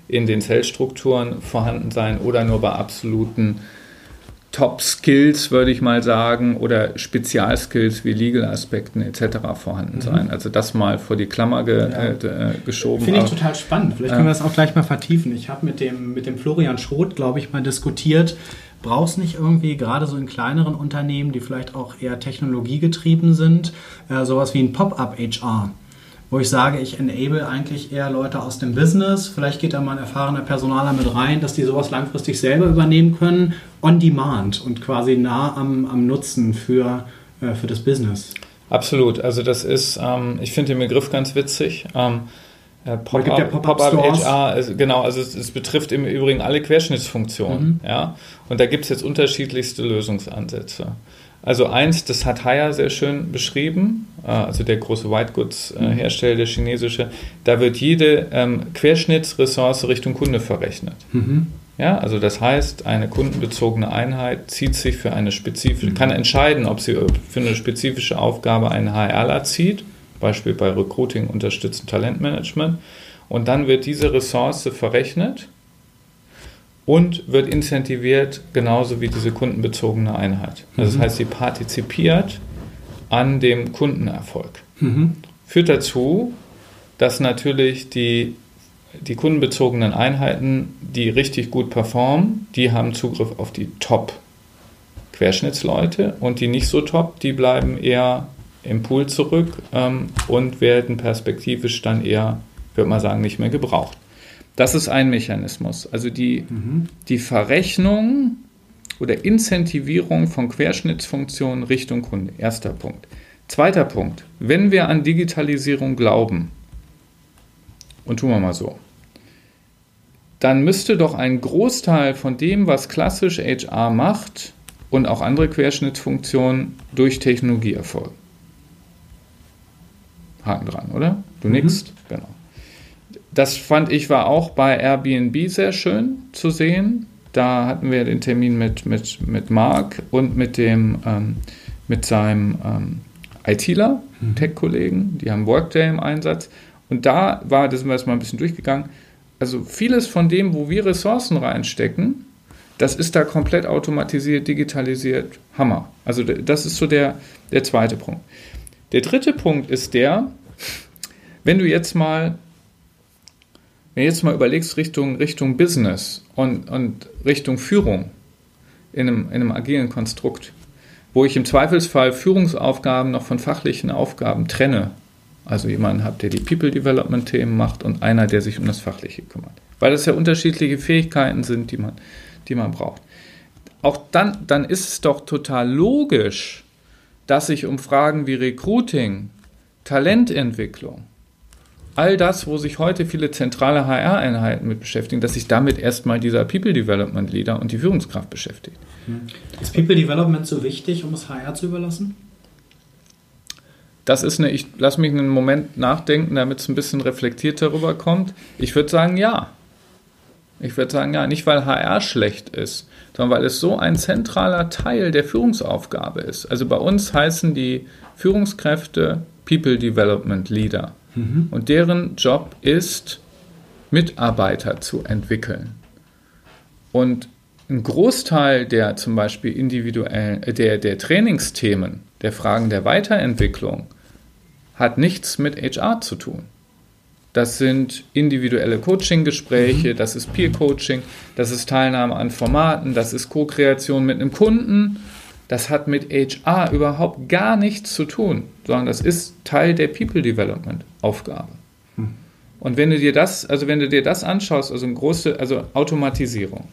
in den Zellstrukturen vorhanden sein oder nur bei absoluten Top-Skills, würde ich mal sagen, oder Spezialskills wie Legal-Aspekten etc. vorhanden mhm. sein. Also das mal vor die Klammer ge ja. äh, geschoben. Finde ich total spannend. Vielleicht können wir das auch gleich mal vertiefen. Ich habe mit dem, mit dem Florian Schroth, glaube ich, mal diskutiert, brauchst nicht irgendwie, gerade so in kleineren Unternehmen, die vielleicht auch eher technologiegetrieben sind, äh, sowas wie ein Pop-up-HR wo ich sage, ich enable eigentlich eher Leute aus dem Business. Vielleicht geht da mal ein erfahrener Personaler mit rein, dass die sowas langfristig selber übernehmen können, on demand und quasi nah am, am Nutzen für, äh, für das Business. Absolut. Also das ist, ähm, ich finde den Begriff ganz witzig. Ähm, äh, Pop-up Pop HR, also genau, also es, es, betrifft im Übrigen alle Querschnittsfunktionen. Mhm. Ja? Und da gibt es jetzt unterschiedlichste Lösungsansätze. Also eins, das hat Haya sehr schön beschrieben, äh, also der große White Goods äh, mhm. Hersteller, der chinesische, da wird jede ähm, Querschnittsressource Richtung Kunde verrechnet. Mhm. Ja, also das heißt, eine kundenbezogene Einheit zieht sich für eine spezifische, kann entscheiden, ob sie für eine spezifische Aufgabe einen HRler zieht, Beispiel bei Recruiting, unterstützend Talentmanagement, und dann wird diese Ressource verrechnet und wird incentiviert genauso wie diese kundenbezogene Einheit. Also das mhm. heißt, sie partizipiert an dem Kundenerfolg. Mhm. Führt dazu, dass natürlich die, die kundenbezogenen Einheiten, die richtig gut performen, die haben Zugriff auf die Top-Querschnittsleute und die nicht so top, die bleiben eher im Pool zurück ähm, und werden perspektivisch dann eher, würde man sagen, nicht mehr gebraucht. Das ist ein Mechanismus. Also die, mhm. die Verrechnung oder Incentivierung von Querschnittsfunktionen Richtung Kunde. Erster Punkt. Zweiter Punkt. Wenn wir an Digitalisierung glauben, und tun wir mal so, dann müsste doch ein Großteil von dem, was klassisch HR macht und auch andere Querschnittsfunktionen durch Technologie erfolgen. Haken dran, oder? Du mhm. nickst? Genau. Das fand ich war auch bei Airbnb sehr schön zu sehen. Da hatten wir den Termin mit, mit, mit Marc und mit, dem, ähm, mit seinem ähm, ITler, mhm. Tech-Kollegen. Die haben Workday im Einsatz. Und da war, das sind wir jetzt mal ein bisschen durchgegangen, also vieles von dem, wo wir Ressourcen reinstecken, das ist da komplett automatisiert, digitalisiert. Hammer. Also das ist so der, der zweite Punkt. Der dritte Punkt ist der, wenn du jetzt mal wenn du jetzt mal überlegst Richtung, Richtung Business und, und Richtung Führung in einem, in einem agilen Konstrukt, wo ich im Zweifelsfall Führungsaufgaben noch von fachlichen Aufgaben trenne, also jemanden habe, der die People Development Themen macht und einer, der sich um das Fachliche kümmert. Weil das ja unterschiedliche Fähigkeiten sind, die man, die man braucht. Auch dann, dann ist es doch total logisch, dass sich um Fragen wie Recruiting, Talententwicklung, all das, wo sich heute viele zentrale HR-Einheiten mit beschäftigen, dass sich damit erstmal dieser People Development Leader und die Führungskraft beschäftigt. Hm. Ist People Development so wichtig, um es HR zu überlassen? Das ist eine, ich lasse mich einen Moment nachdenken, damit es ein bisschen reflektiert darüber kommt. Ich würde sagen, ja. Ich würde sagen, ja, nicht weil HR schlecht ist, sondern weil es so ein zentraler Teil der Führungsaufgabe ist. Also bei uns heißen die Führungskräfte People Development Leader. Mhm. Und deren Job ist, Mitarbeiter zu entwickeln. Und ein Großteil der zum Beispiel individuellen, äh, der, der Trainingsthemen, der Fragen der Weiterentwicklung, hat nichts mit HR zu tun. Das sind individuelle Coaching-Gespräche, mhm. das ist Peer-Coaching, das ist Teilnahme an Formaten, das ist Co-Kreation mit einem Kunden das hat mit HR überhaupt gar nichts zu tun, sondern das ist Teil der People Development Aufgabe. Hm. Und wenn du dir das, also wenn du dir das anschaust, also eine große, also Automatisierung,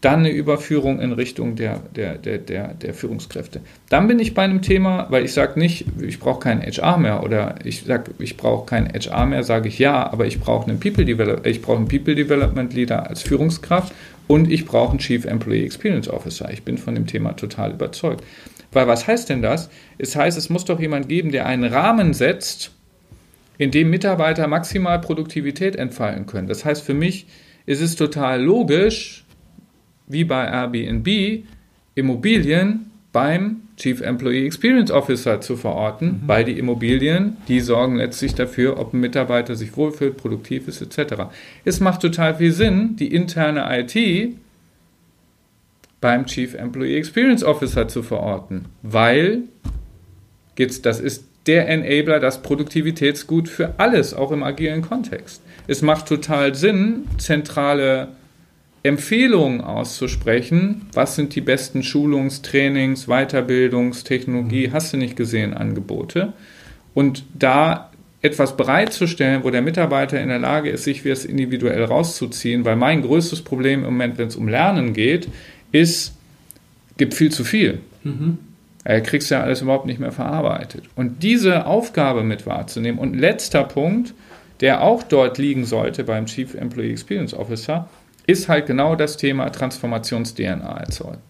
dann eine Überführung in Richtung der, der, der, der, der Führungskräfte. Dann bin ich bei einem Thema, weil ich sage nicht, ich brauche keinen HR mehr oder ich sage, ich brauche keinen HR mehr, sage ich ja, aber ich brauche einen People Development, ich brauche einen People Development Leader als Führungskraft und ich brauche einen Chief Employee Experience Officer. Ich bin von dem Thema total überzeugt. Weil was heißt denn das? Es heißt, es muss doch jemand geben, der einen Rahmen setzt, in dem Mitarbeiter maximal Produktivität entfalten können. Das heißt, für mich ist es total logisch, wie bei Airbnb, Immobilien beim Chief Employee Experience Officer zu verorten, mhm. weil die Immobilien, die sorgen letztlich dafür, ob ein Mitarbeiter sich wohlfühlt, produktiv ist, etc. Es macht total viel Sinn, die interne IT beim Chief Employee Experience Officer zu verorten, weil das ist der Enabler, das Produktivitätsgut für alles, auch im agilen Kontext. Es macht total Sinn, zentrale Empfehlungen auszusprechen. Was sind die besten Schulungs-, Trainings-, Weiterbildungs-, Technologie, mhm. hast du nicht gesehen, Angebote? Und da etwas bereitzustellen, wo der Mitarbeiter in der Lage ist, sich wie es individuell rauszuziehen, weil mein größtes Problem im Moment, wenn es um Lernen geht, ist, gibt viel zu viel. Mhm. Er kriegst ja alles überhaupt nicht mehr verarbeitet. Und diese Aufgabe mit wahrzunehmen. Und letzter Punkt, der auch dort liegen sollte beim Chief Employee Experience Officer, ist halt genau das Thema Transformations-DNA erzeugen.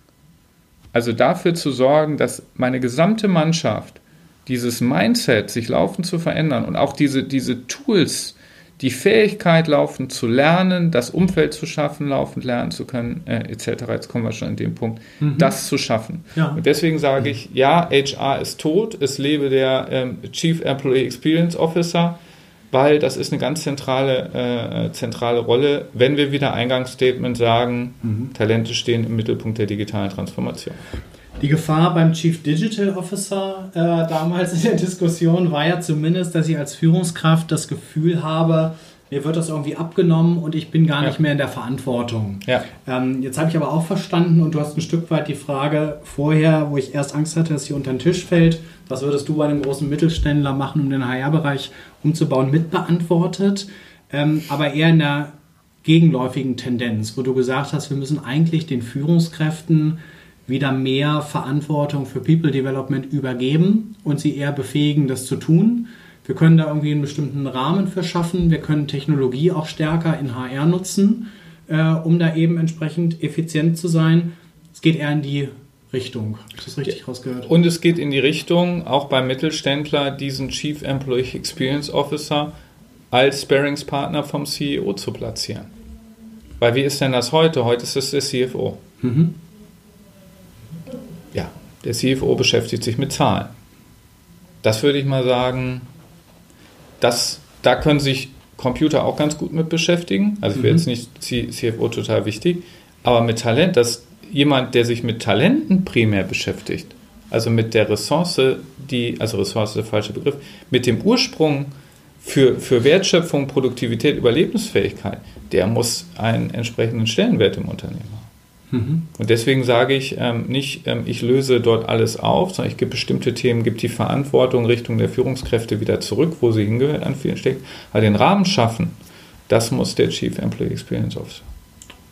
Also dafür zu sorgen, dass meine gesamte Mannschaft dieses Mindset, sich laufend zu verändern und auch diese, diese Tools, die Fähigkeit, laufend zu lernen, das Umfeld zu schaffen, laufend lernen zu können, äh, etc. Jetzt kommen wir schon an den Punkt, mhm. das zu schaffen. Ja. Und deswegen sage ich, ja, HR ist tot, es lebe der ähm, Chief Employee Experience Officer weil das ist eine ganz zentrale, äh, zentrale Rolle, wenn wir wieder Eingangsstatement sagen, mhm. Talente stehen im Mittelpunkt der digitalen Transformation. Die Gefahr beim Chief Digital Officer äh, damals in der Diskussion war ja zumindest, dass ich als Führungskraft das Gefühl habe, mir wird das irgendwie abgenommen und ich bin gar nicht mehr in der Verantwortung. Ja. Ähm, jetzt habe ich aber auch verstanden und du hast ein Stück weit die Frage vorher, wo ich erst Angst hatte, dass sie unter den Tisch fällt, was würdest du bei einem großen Mittelständler machen, um den HR-Bereich umzubauen, mitbeantwortet, ähm, aber eher in der gegenläufigen Tendenz, wo du gesagt hast, wir müssen eigentlich den Führungskräften wieder mehr Verantwortung für People Development übergeben und sie eher befähigen, das zu tun wir können da irgendwie einen bestimmten Rahmen für schaffen. Wir können Technologie auch stärker in HR nutzen, äh, um da eben entsprechend effizient zu sein. Es geht eher in die Richtung. Habe ich das richtig rausgehört? Und es geht in die Richtung, auch beim Mittelständler, diesen Chief Employee Experience Officer als Sparringspartner vom CEO zu platzieren. Weil wie ist denn das heute? Heute ist es der CFO. Mhm. Ja, der CFO beschäftigt sich mit Zahlen. Das würde ich mal sagen, das, da können sich Computer auch ganz gut mit beschäftigen. Also ich will mhm. jetzt nicht CFO total wichtig, aber mit Talent, dass jemand, der sich mit Talenten primär beschäftigt, also mit der Ressource, die, also Ressource ist der falsche Begriff, mit dem Ursprung für, für Wertschöpfung, Produktivität, Überlebensfähigkeit, der muss einen entsprechenden Stellenwert im Unternehmen haben. Mhm. Und deswegen sage ich ähm, nicht, ähm, ich löse dort alles auf, sondern ich gebe bestimmte Themen, gebe die Verantwortung Richtung der Führungskräfte wieder zurück, wo sie hingehört, an vielen Stellen. Aber den Rahmen schaffen, das muss der Chief Employee Experience Officer.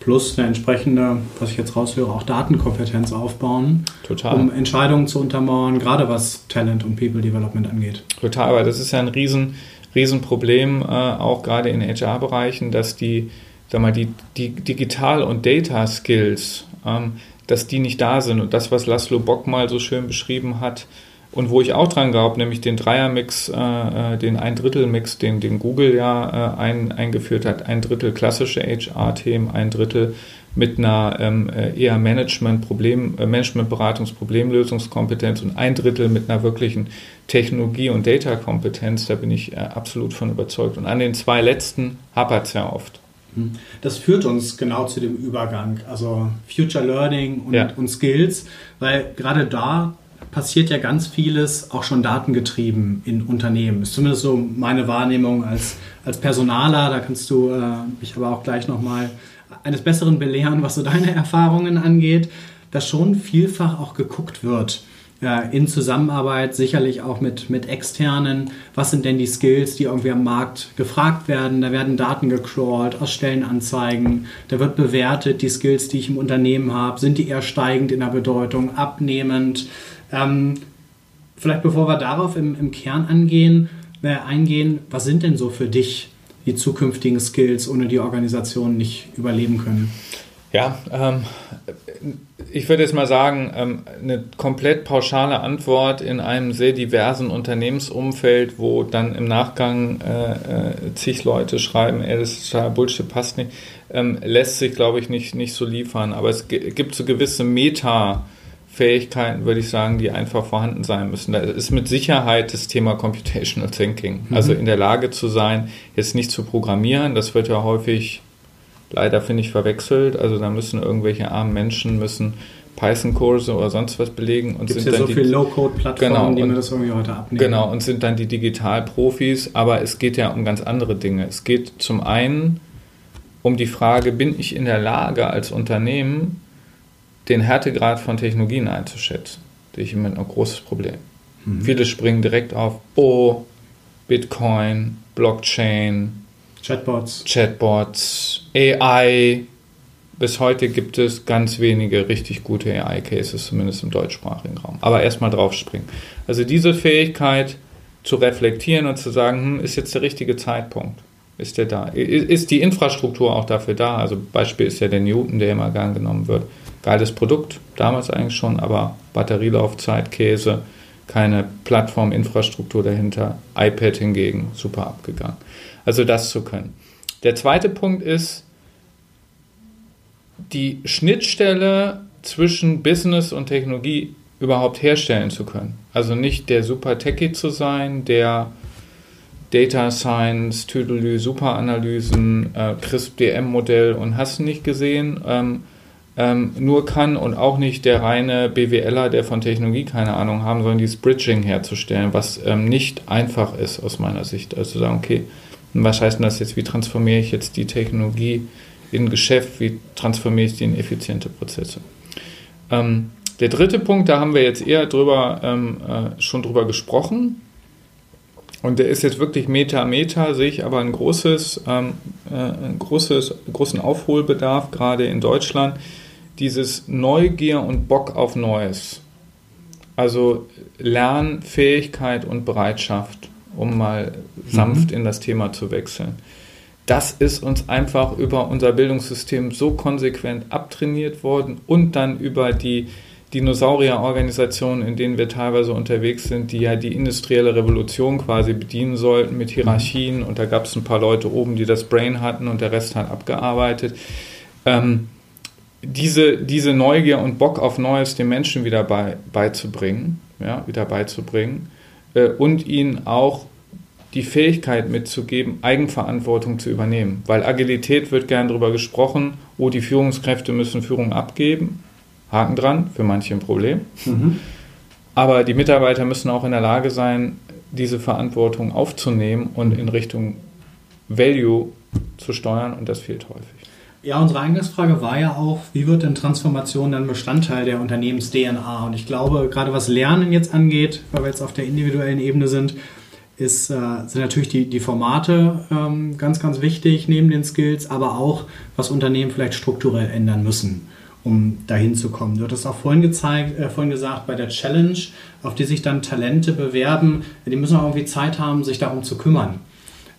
Plus eine entsprechende, was ich jetzt raushöre, auch Datenkompetenz aufbauen, Total. um Entscheidungen zu untermauern, gerade was Talent und People Development angeht. Total, aber das ist ja ein riesen, riesen Problem, äh, auch gerade in HR-Bereichen, dass die sag mal, die, die Digital- und Data-Skills, ähm, dass die nicht da sind. Und das, was Laszlo Bock mal so schön beschrieben hat, und wo ich auch dran glaube, nämlich den Dreier-Mix, äh, äh den Ein-Drittel-Mix, den, den Google ja äh, ein, eingeführt hat, ein Drittel klassische HR-Themen, ein Drittel mit einer ähm, äh, eher Management-Problem, äh, Management-Beratungs-Problemlösungskompetenz und ein Drittel mit einer wirklichen Technologie- und Data-Kompetenz, da bin ich äh, absolut von überzeugt. Und an den zwei letzten hapert es ja oft. Das führt uns genau zu dem Übergang, also Future Learning und, ja. und Skills, weil gerade da passiert ja ganz vieles auch schon datengetrieben in Unternehmen. Ist zumindest so meine Wahrnehmung als, als Personaler. Da kannst du äh, mich aber auch gleich nochmal eines Besseren belehren, was so deine Erfahrungen angeht, dass schon vielfach auch geguckt wird in Zusammenarbeit sicherlich auch mit, mit externen. Was sind denn die Skills, die irgendwie am Markt gefragt werden? Da werden Daten gecrawlt aus Stellenanzeigen. Da wird bewertet, die Skills, die ich im Unternehmen habe, sind die eher steigend in der Bedeutung, abnehmend. Ähm, vielleicht bevor wir darauf im, im Kern angehen, äh, eingehen, was sind denn so für dich die zukünftigen Skills, ohne die Organisationen nicht überleben können? Ja, ähm, ich würde jetzt mal sagen, ähm, eine komplett pauschale Antwort in einem sehr diversen Unternehmensumfeld, wo dann im Nachgang äh, äh, zig Leute schreiben, ey, das ist total Bullshit, passt nicht, ähm, lässt sich, glaube ich, nicht, nicht so liefern. Aber es gibt so gewisse Meta- Fähigkeiten, würde ich sagen, die einfach vorhanden sein müssen. Da ist mit Sicherheit das Thema Computational Thinking. Mhm. Also in der Lage zu sein, jetzt nicht zu programmieren, das wird ja häufig leider, finde ich, verwechselt. Also da müssen irgendwelche armen Menschen müssen Python-Kurse oder sonst was belegen und Gibt's sind ja dann so viele Low-Code-Plattformen, genau, die mir das irgendwie heute abnehmen. Genau, und sind dann die Digitalprofis, aber es geht ja um ganz andere Dinge. Es geht zum einen um die Frage, bin ich in der Lage als Unternehmen den Härtegrad von Technologien einzuschätzen. Da ich immer ein großes Problem. Mhm. Viele springen direkt auf, oh, Bitcoin, Blockchain, Chatbots. Chatbots, AI. Bis heute gibt es ganz wenige richtig gute AI-Cases, zumindest im deutschsprachigen Raum. Aber erstmal draufspringen. Also diese Fähigkeit zu reflektieren und zu sagen, hm, ist jetzt der richtige Zeitpunkt? Ist der da? Ist die Infrastruktur auch dafür da? Also Beispiel ist ja der Newton, der immer gern genommen wird geiles Produkt, damals eigentlich schon, aber Batterielaufzeit, Käse, keine Plattforminfrastruktur dahinter, iPad hingegen super abgegangen. Also das zu können. Der zweite Punkt ist, die Schnittstelle zwischen Business und Technologie überhaupt herstellen zu können. Also nicht der super Techie zu sein, der Data Science, Tüdelü, Superanalysen, äh, CRISP-DM-Modell und hast nicht gesehen, ähm, ähm, nur kann und auch nicht der reine BWLer, der von Technologie keine Ahnung haben, sondern dieses Bridging herzustellen, was ähm, nicht einfach ist aus meiner Sicht. Also zu sagen, okay, was heißt denn das jetzt? Wie transformiere ich jetzt die Technologie in Geschäft? Wie transformiere ich die in effiziente Prozesse? Ähm, der dritte Punkt, da haben wir jetzt eher drüber, ähm, äh, schon drüber gesprochen. Und der ist jetzt wirklich Meta, Meta, sehe ich aber ein großes, ähm, äh, ein großes, großen Aufholbedarf, gerade in Deutschland dieses Neugier und Bock auf Neues. Also Lernfähigkeit und Bereitschaft, um mal sanft mhm. in das Thema zu wechseln. Das ist uns einfach über unser Bildungssystem so konsequent abtrainiert worden und dann über die Dinosaurierorganisationen, in denen wir teilweise unterwegs sind, die ja die industrielle Revolution quasi bedienen sollten mit Hierarchien und da gab es ein paar Leute oben, die das Brain hatten und der Rest hat abgearbeitet. Ähm, diese, diese Neugier und Bock auf Neues den Menschen wieder bei, beizubringen, ja, wieder beizubringen äh, und ihnen auch die Fähigkeit mitzugeben, Eigenverantwortung zu übernehmen. Weil Agilität wird gern darüber gesprochen, oh, die Führungskräfte müssen Führung abgeben. Haken dran, für manche ein Problem. Mhm. Aber die Mitarbeiter müssen auch in der Lage sein, diese Verantwortung aufzunehmen und in Richtung Value zu steuern und das fehlt häufig. Ja, unsere Eingangsfrage war ja auch, wie wird denn Transformation dann Bestandteil der Unternehmens-DNA? Und ich glaube, gerade was Lernen jetzt angeht, weil wir jetzt auf der individuellen Ebene sind, ist, äh, sind natürlich die, die Formate ähm, ganz, ganz wichtig neben den Skills, aber auch, was Unternehmen vielleicht strukturell ändern müssen, um dahin zu kommen. Du hattest auch vorhin, gezeigt, äh, vorhin gesagt, bei der Challenge, auf die sich dann Talente bewerben, die müssen auch irgendwie Zeit haben, sich darum zu kümmern.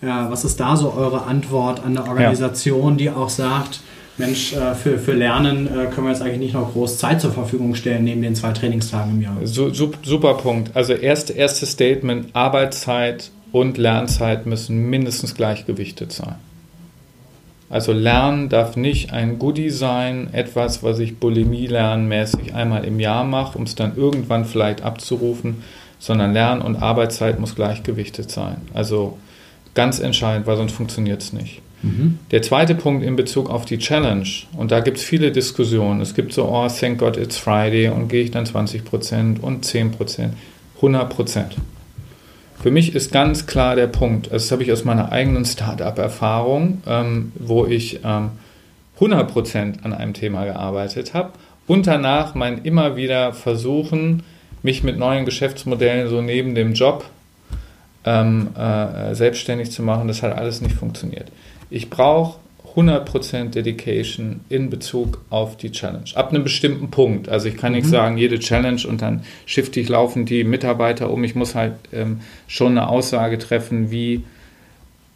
Ja, was ist da so eure Antwort an eine Organisation, ja. die auch sagt, Mensch, äh, für, für Lernen äh, können wir jetzt eigentlich nicht noch groß Zeit zur Verfügung stellen neben den zwei Trainingstagen im Jahr? So, super Punkt. Also erst, erstes Statement, Arbeitszeit und Lernzeit müssen mindestens gleichgewichtet sein. Also Lernen darf nicht ein Goodie sein, etwas, was ich Bulimie-lernmäßig einmal im Jahr mache, um es dann irgendwann vielleicht abzurufen, sondern Lern- und Arbeitszeit muss gleichgewichtet sein. Also Ganz entscheidend, weil sonst funktioniert es nicht. Mhm. Der zweite Punkt in Bezug auf die Challenge, und da gibt es viele Diskussionen. Es gibt so, oh, thank God it's Friday und gehe ich dann 20% und 10%, 100%. Für mich ist ganz klar der Punkt, das habe ich aus meiner eigenen Startup-Erfahrung, ähm, wo ich ähm, 100% an einem Thema gearbeitet habe und danach mein immer wieder Versuchen, mich mit neuen Geschäftsmodellen so neben dem Job ähm, äh, selbstständig zu machen. Das hat alles nicht funktioniert. Ich brauche 100% Dedication in Bezug auf die Challenge. Ab einem bestimmten Punkt. Also ich kann nicht mhm. sagen, jede Challenge und dann shifte ich laufend die Mitarbeiter um. Ich muss halt ähm, schon eine Aussage treffen, wie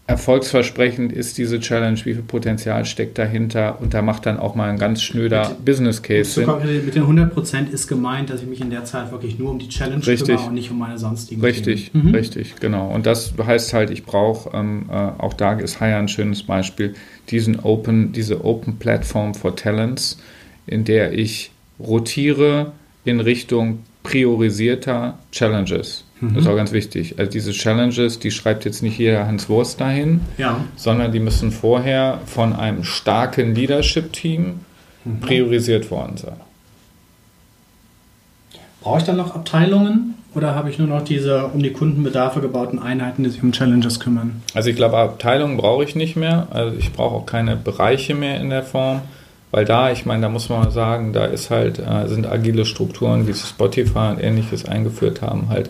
erfolgsversprechend ist diese Challenge, wie viel Potenzial steckt dahinter und da macht dann auch mal ein ganz schnöder mit, Business Case Sinn. Mit den 100% ist gemeint, dass ich mich in der Zeit wirklich nur um die Challenge richtig. kümmere und nicht um meine sonstigen Richtig, mhm. richtig, genau. Und das heißt halt, ich brauche, ähm, äh, auch da ist Hire ein schönes Beispiel, diesen Open, diese Open Platform for Talents, in der ich rotiere, in Richtung priorisierter Challenges. Mhm. Das ist auch ganz wichtig. Also diese Challenges, die schreibt jetzt nicht jeder Hans Wurst dahin, ja. sondern die müssen vorher von einem starken Leadership-Team mhm. priorisiert worden sein. Brauche ich dann noch Abteilungen oder habe ich nur noch diese um die Kundenbedarfe gebauten Einheiten, die sich um Challenges kümmern? Also ich glaube, Abteilungen brauche ich nicht mehr. Also ich brauche auch keine Bereiche mehr in der Form, weil da, ich meine, da muss man sagen, da ist halt, äh, sind agile Strukturen, wie Spotify und ähnliches eingeführt haben, halt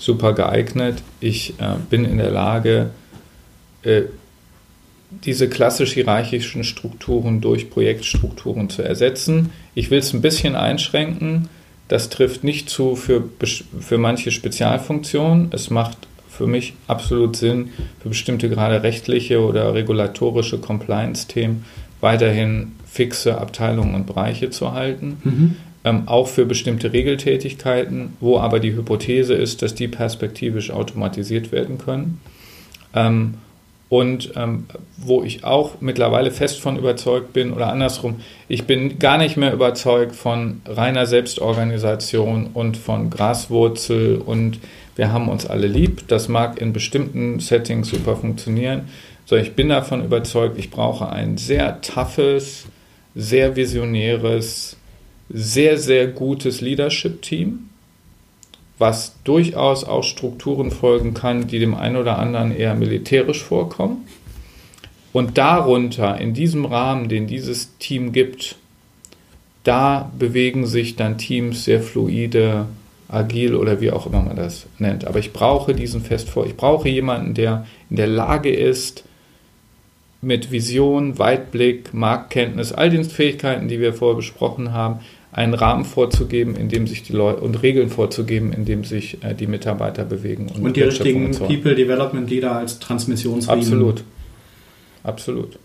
super geeignet. Ich äh, bin in der Lage, äh, diese klassisch hierarchischen Strukturen durch Projektstrukturen zu ersetzen. Ich will es ein bisschen einschränken das trifft nicht zu für, für manche Spezialfunktionen. Es macht für mich absolut Sinn, für bestimmte gerade rechtliche oder regulatorische Compliance-Themen weiterhin fixe Abteilungen und Bereiche zu halten. Mhm. Ähm, auch für bestimmte Regeltätigkeiten, wo aber die Hypothese ist, dass die perspektivisch automatisiert werden können. Ähm, und ähm, wo ich auch mittlerweile fest von überzeugt bin oder andersrum, ich bin gar nicht mehr überzeugt von reiner Selbstorganisation und von Graswurzel und wir haben uns alle lieb. Das mag in bestimmten Settings super funktionieren. So, ich bin davon überzeugt, ich brauche ein sehr toughes, sehr visionäres, sehr, sehr gutes Leadership-Team was durchaus auch Strukturen folgen kann, die dem einen oder anderen eher militärisch vorkommen. Und darunter, in diesem Rahmen, den dieses Team gibt, da bewegen sich dann Teams sehr fluide, agil oder wie auch immer man das nennt. Aber ich brauche diesen fest vor. Ich brauche jemanden, der in der Lage ist, mit Vision, Weitblick, Marktkenntnis, all den Fähigkeiten, die wir vorher besprochen haben, einen Rahmen vorzugeben, in dem sich die Leute und Regeln vorzugeben, in dem sich äh, die Mitarbeiter bewegen. Und, und die richtigen People Development Leader als Transmissionsriemen. Absolut. Absolut.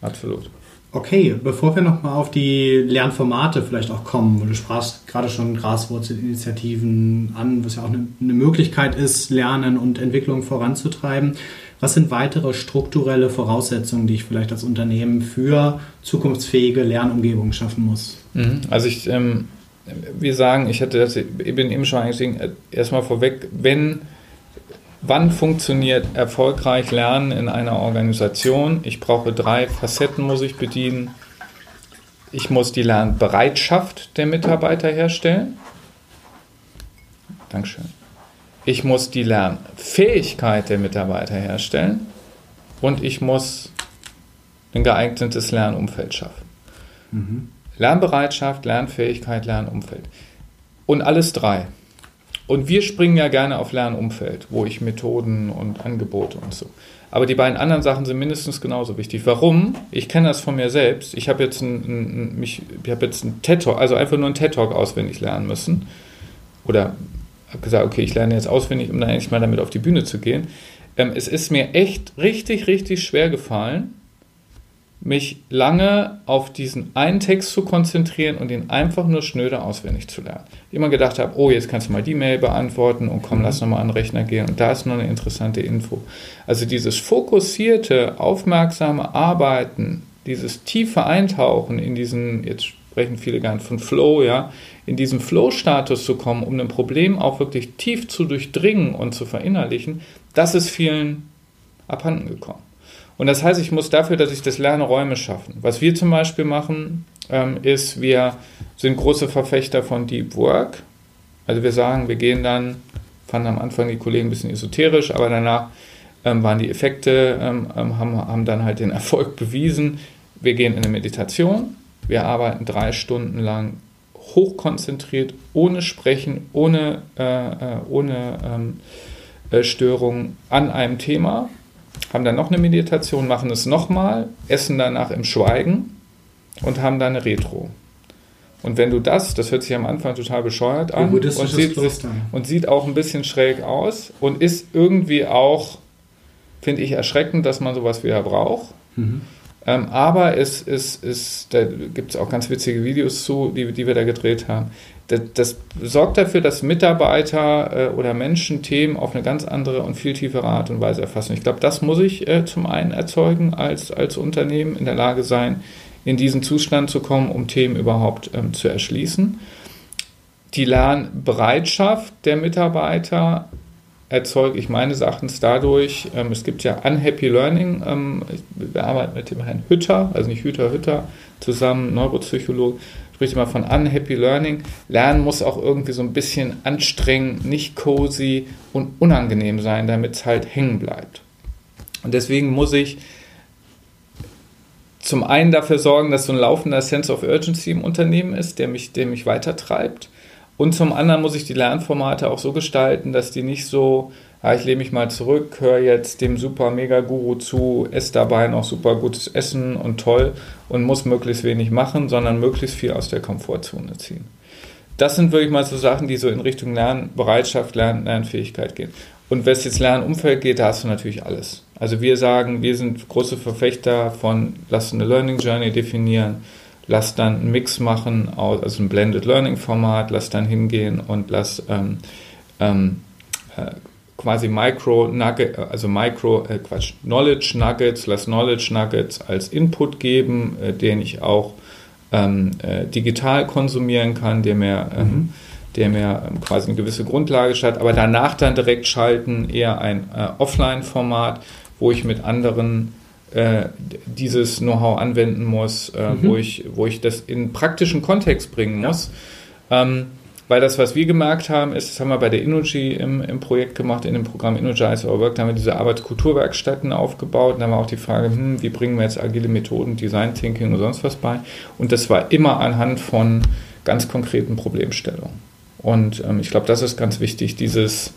Absolut. Okay, bevor wir nochmal auf die Lernformate vielleicht auch kommen, du sprachst gerade schon Graswurzelinitiativen an, was ja auch eine, eine Möglichkeit ist, Lernen und Entwicklung voranzutreiben. Was sind weitere strukturelle Voraussetzungen, die ich vielleicht als Unternehmen für zukunftsfähige Lernumgebungen schaffen muss? Mhm. Also ich, ähm, wir sagen, ich hatte das, ich bin eben schon eingestiegen, äh, erstmal vorweg, wenn, wann funktioniert erfolgreich Lernen in einer Organisation? Ich brauche drei Facetten, muss ich bedienen. Ich muss die Lernbereitschaft der Mitarbeiter herstellen. Dankeschön. Ich muss die Lernfähigkeit der Mitarbeiter herstellen und ich muss ein geeignetes Lernumfeld schaffen. Mhm. Lernbereitschaft, Lernfähigkeit, Lernumfeld. Und alles drei. Und wir springen ja gerne auf Lernumfeld, wo ich Methoden und Angebote und so. Aber die beiden anderen Sachen sind mindestens genauso wichtig. Warum? Ich kenne das von mir selbst. Ich habe jetzt einen, mich, ich habe jetzt einen TED Talk, also einfach nur einen TED Talk auswendig lernen müssen. Oder habe gesagt, okay, ich lerne jetzt auswendig, um dann endlich mal damit auf die Bühne zu gehen. Ähm, es ist mir echt richtig, richtig schwer gefallen, mich lange auf diesen einen Text zu konzentrieren und ihn einfach nur schnöde auswendig zu lernen. Ich immer gedacht habe, oh, jetzt kannst du mal die Mail beantworten und komm, lass nochmal an den Rechner gehen und da ist noch eine interessante Info. Also dieses fokussierte, aufmerksame Arbeiten, dieses tiefe Eintauchen in diesen, jetzt sprechen viele gern von Flow, ja, in diesen Flow-Status zu kommen, um ein Problem auch wirklich tief zu durchdringen und zu verinnerlichen, das ist vielen abhanden gekommen. Und das heißt, ich muss dafür, dass ich das lerne, Räume schaffen. Was wir zum Beispiel machen, ähm, ist, wir sind große Verfechter von Deep Work. Also wir sagen, wir gehen dann, fanden am Anfang die Kollegen ein bisschen esoterisch, aber danach ähm, waren die Effekte, ähm, ähm haben, haben dann halt den Erfolg bewiesen. Wir gehen in eine Meditation, wir arbeiten drei Stunden lang hochkonzentriert, ohne Sprechen, ohne, äh, äh, ohne ähm, äh, Störung an einem Thema, haben dann noch eine Meditation, machen es nochmal, essen danach im Schweigen und haben dann eine Retro. Und wenn du das, das hört sich am Anfang total bescheuert an und sieht, und sieht auch ein bisschen schräg aus und ist irgendwie auch, finde ich, erschreckend, dass man sowas wieder braucht. Mhm. Ähm, aber es, es, es, da gibt es auch ganz witzige Videos zu, die, die wir da gedreht haben. Das, das sorgt dafür, dass Mitarbeiter äh, oder Menschen Themen auf eine ganz andere und viel tiefere Art und Weise erfassen. Ich glaube, das muss ich äh, zum einen erzeugen als, als Unternehmen, in der Lage sein, in diesen Zustand zu kommen, um Themen überhaupt ähm, zu erschließen. die Lernbereitschaft der Mitarbeiter erzeuge ich meines Erachtens dadurch, ähm, es gibt ja Unhappy Learning, ähm, wir arbeiten mit dem Herrn Hütter, also nicht Hüter, Hütter, zusammen, Neuropsychologe, spricht immer von Unhappy Learning. Lernen muss auch irgendwie so ein bisschen anstrengend, nicht cozy und unangenehm sein, damit es halt hängen bleibt. Und deswegen muss ich zum einen dafür sorgen, dass so ein laufender Sense of Urgency im Unternehmen ist, der mich, der mich weitertreibt. Und zum anderen muss ich die Lernformate auch so gestalten, dass die nicht so, ja, ich lehne mich mal zurück, höre jetzt dem super Mega-Guru zu, esse dabei noch super gutes Essen und toll und muss möglichst wenig machen, sondern möglichst viel aus der Komfortzone ziehen. Das sind wirklich mal so Sachen, die so in Richtung Lernbereitschaft, Lern Lernfähigkeit gehen. Und wenn es jetzt Lernumfeld geht, da hast du natürlich alles. Also wir sagen, wir sind große Verfechter von, lass eine Learning Journey definieren, lass dann einen Mix machen, also ein Blended Learning Format, lass dann hingehen und lass ähm, ähm, äh, quasi Micro Nugget, also Micro, äh, Quatsch, Knowledge Nuggets, lass Knowledge Nuggets als Input geben, äh, den ich auch ähm, äh, digital konsumieren kann, der mir, ähm, mhm. der mir ähm, quasi eine gewisse Grundlage statt, aber danach dann direkt schalten, eher ein äh, Offline-Format, wo ich mit anderen äh, dieses Know-how anwenden muss, äh, mhm. wo, ich, wo ich das in praktischen Kontext bringen muss. Ja. Ähm, weil das, was wir gemerkt haben, ist, das haben wir bei der Innogy im, im Projekt gemacht, in dem Programm Energize Our Work, da haben wir diese Arbeitskulturwerkstätten aufgebaut. Da haben wir auch die Frage, hm, wie bringen wir jetzt agile Methoden, Design Thinking und sonst was bei? Und das war immer anhand von ganz konkreten Problemstellungen. Und ähm, ich glaube, das ist ganz wichtig, dieses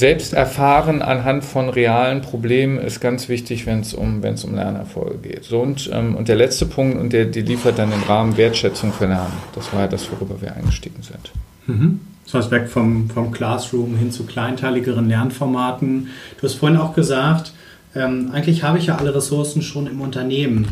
selbst erfahren anhand von realen Problemen ist ganz wichtig, wenn es um, um Lernerfolge geht. So und, ähm, und der letzte Punkt, und der die liefert dann den Rahmen Wertschätzung für Lernen. Das war ja das, worüber wir eingestiegen sind. Mhm. Das heißt, weg vom, vom Classroom hin zu kleinteiligeren Lernformaten. Du hast vorhin auch gesagt, ähm, eigentlich habe ich ja alle Ressourcen schon im Unternehmen.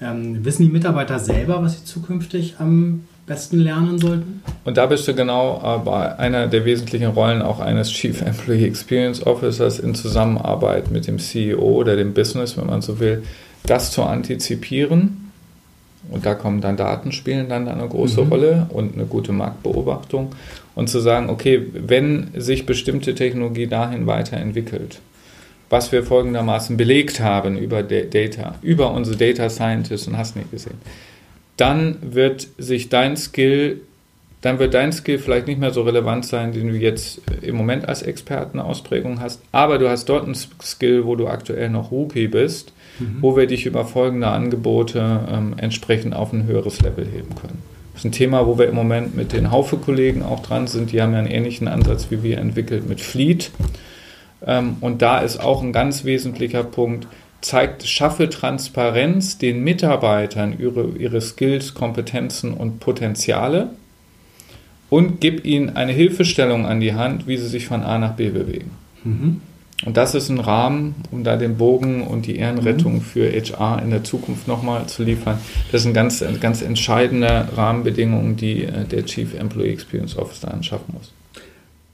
Ähm, wissen die Mitarbeiter selber, was sie zukünftig am besten lernen sollten? Und da bist du genau äh, bei einer der wesentlichen Rollen auch eines Chief Employee Experience Officers in Zusammenarbeit mit dem CEO oder dem Business, wenn man so will, das zu antizipieren. Und da kommen dann Daten spielen dann eine große mhm. Rolle und eine gute Marktbeobachtung und zu sagen, okay, wenn sich bestimmte Technologie dahin weiterentwickelt, was wir folgendermaßen belegt haben über Data, über unsere Data Scientists und hast nicht gesehen, dann wird sich dein Skill, dann wird dein Skill vielleicht nicht mehr so relevant sein, den du jetzt im Moment als Expertenausprägung hast, aber du hast dort einen Skill, wo du aktuell noch Rookie bist, mhm. wo wir dich über folgende Angebote ähm, entsprechend auf ein höheres Level heben können. Das ist ein Thema, wo wir im Moment mit den Haufe-Kollegen auch dran sind. Die haben ja einen ähnlichen Ansatz wie wir entwickelt mit Fleet. Ähm, und da ist auch ein ganz wesentlicher Punkt, zeigt, schaffe Transparenz den Mitarbeitern ihre, ihre Skills, Kompetenzen und Potenziale und gib ihnen eine Hilfestellung an die Hand, wie sie sich von A nach B bewegen. Mhm. Und das ist ein Rahmen, um da den Bogen und die Ehrenrettung mhm. für HR in der Zukunft nochmal zu liefern. Das sind ganz, ganz entscheidende Rahmenbedingungen, die äh, der Chief Employee Experience Officer anschaffen muss.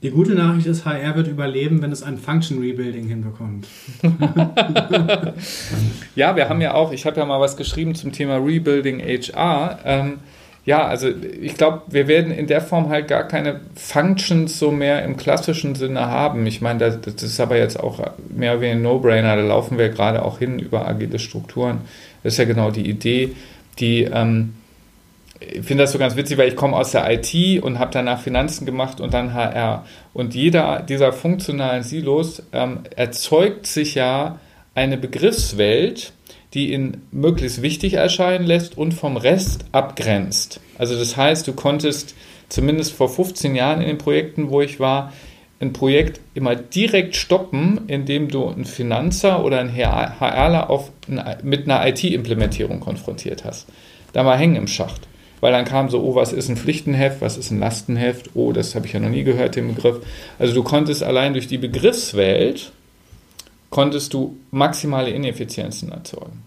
Die gute Nachricht ist, HR wird überleben, wenn es ein Function Rebuilding hinbekommt. ja, wir haben ja auch, ich habe ja mal was geschrieben zum Thema Rebuilding HR. Ähm, ja, also ich glaube, wir werden in der Form halt gar keine Functions so mehr im klassischen Sinne haben. Ich meine, das, das ist aber jetzt auch mehr wie ein No-Brainer. Da laufen wir gerade auch hin über agile Strukturen. Das ist ja genau die Idee, die ähm, ich finde das so ganz witzig, weil ich komme aus der IT und habe danach Finanzen gemacht und dann HR. Und jeder dieser funktionalen Silos ähm, erzeugt sich ja eine Begriffswelt, die ihn möglichst wichtig erscheinen lässt und vom Rest abgrenzt. Also das heißt, du konntest zumindest vor 15 Jahren in den Projekten, wo ich war, ein Projekt immer direkt stoppen, indem du einen Finanzer oder einen HRler auf, mit einer IT-Implementierung konfrontiert hast. Da war hängen im Schacht weil dann kam so, oh, was ist ein Pflichtenheft, was ist ein Lastenheft, oh, das habe ich ja noch nie gehört, den Begriff. Also du konntest allein durch die Begriffswelt, konntest du maximale Ineffizienzen erzeugen.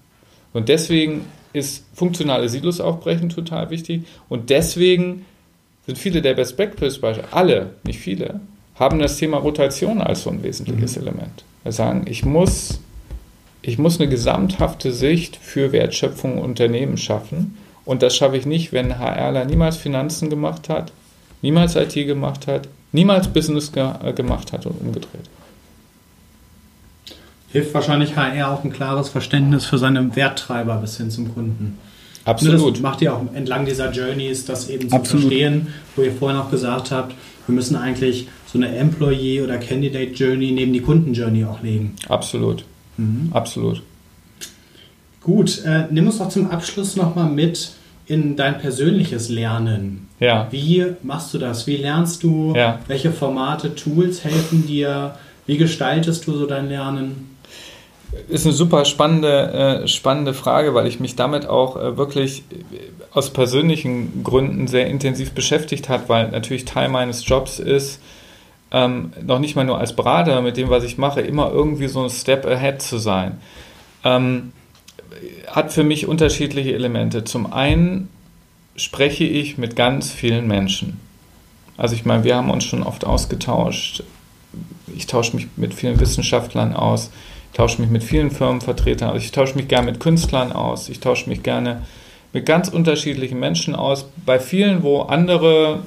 Und deswegen ist funktionale Silos aufbrechen total wichtig und deswegen sind viele der Best Practice Beispiele, alle, nicht viele, haben das Thema Rotation als so ein wesentliches mhm. Element. Wir sagen, ich muss, ich muss eine gesamthafte Sicht für Wertschöpfung und Unternehmen schaffen Und das schaffe ich nicht, wenn HRler niemals Finanzen gemacht hat, niemals IT gemacht hat, niemals Business ge äh, gemacht hat und umgedreht. Hilft wahrscheinlich HR auch ein klares Verständnis für seine Werttreiber bis hin zum Kunden. Absolut. Das macht ihr auch entlang dieser Journeys, das eben zu Absolut. verstehen, wo ihr vorhin auch gesagt habt, wir müssen eigentlich so eine Employee- oder Candidate-Journey neben die Kunden-Journey auch legen. Absolut. Mhm. Absolut. Gut, äh, nimm uns doch zum Abschluss nochmal mit in dein persönliches Lernen. Ja. Wie machst du das? Wie lernst du? Ja. Welche Formate, Tools helfen dir? Wie gestaltest du so dein Lernen? Ist eine super spannende, äh, spannende Frage, weil ich mich damit auch äh, wirklich aus persönlichen Gründen sehr intensiv beschäftigt habe, weil natürlich Teil meines Jobs ist, ähm, noch nicht mal nur als Berater mit dem, was ich mache, immer irgendwie so ein Step ahead zu sein. Ähm, hat für mich unterschiedliche Elemente. Zum einen spreche ich mit ganz vielen Menschen. Also ich meine, wir haben uns schon oft ausgetauscht. Ich tausche mich mit vielen Wissenschaftlern aus. Ich tausche mich mit vielen Firmenvertretern aus. Ich tausche mich gerne mit Künstlern aus. Ich tausche mich gerne mit ganz unterschiedlichen Menschen aus. Bei vielen, wo andere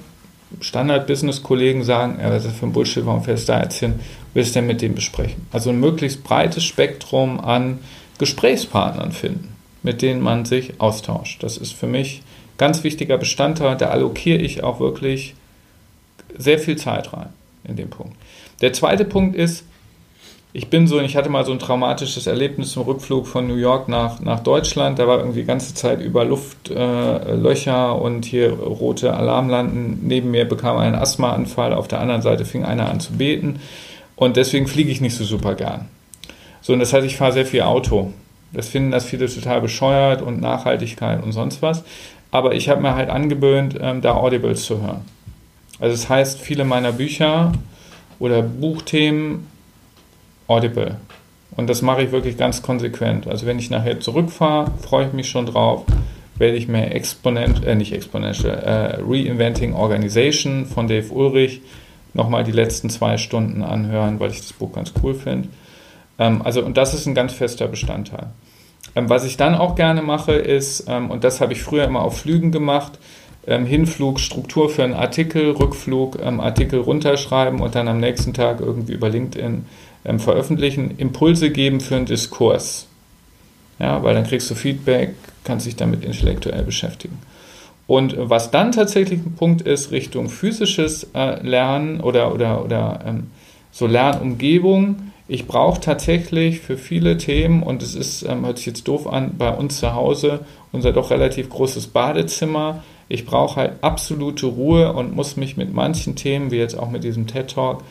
Standard-Business-Kollegen sagen, ja, was ist das für ein Bullshit, warum fährst du da jetzt hin? Willst du denn mit dem besprechen? Also ein möglichst breites Spektrum an Gesprächspartnern finden, mit denen man sich austauscht. Das ist für mich ganz wichtiger Bestandteil. Da allokiere ich auch wirklich sehr viel Zeit rein in dem Punkt. Der zweite Punkt ist, ich bin so, ich hatte mal so ein traumatisches Erlebnis im Rückflug von New York nach, nach Deutschland. Da war irgendwie die ganze Zeit über Luftlöcher äh, und hier rote Alarmlampen. Neben mir bekam ein Asthmaanfall, auf der anderen Seite fing einer an zu beten. Und deswegen fliege ich nicht so super gern. So, und das heißt, ich fahre sehr viel Auto. Das finden das viele total bescheuert und Nachhaltigkeit und sonst was. Aber ich habe mir halt angewöhnt, ähm, da Audibles zu hören. Also das heißt, viele meiner Bücher oder Buchthemen Audible. Und das mache ich wirklich ganz konsequent. Also wenn ich nachher zurückfahre, freue ich mich schon drauf, werde ich mir Exponent, äh nicht Exponential, äh, Reinventing Organization von Dave Ulrich nochmal die letzten zwei Stunden anhören, weil ich das Buch ganz cool finde. Ähm, also, und das ist ein ganz fester Bestandteil. Ähm, was ich dann auch gerne mache, ist, ähm, und das habe ich früher immer auf Flügen gemacht, ähm, Hinflug, Struktur für einen Artikel, Rückflug, ähm, Artikel runterschreiben und dann am nächsten Tag irgendwie über LinkedIn veröffentlichen, Impulse geben für einen Diskurs. Ja, weil dann kriegst du Feedback, kannst dich damit intellektuell beschäftigen. Und was dann tatsächlich ein Punkt ist, Richtung physisches äh, Lernen oder, oder, oder ähm, so Lernumgebung, ich brauche tatsächlich für viele Themen, und es ist, ähm, hört sich jetzt doof an, bei uns zu Hause unser doch relativ großes Badezimmer. Ich brauche halt absolute Ruhe und muss mich mit manchen Themen, wie jetzt auch mit diesem TED Talk,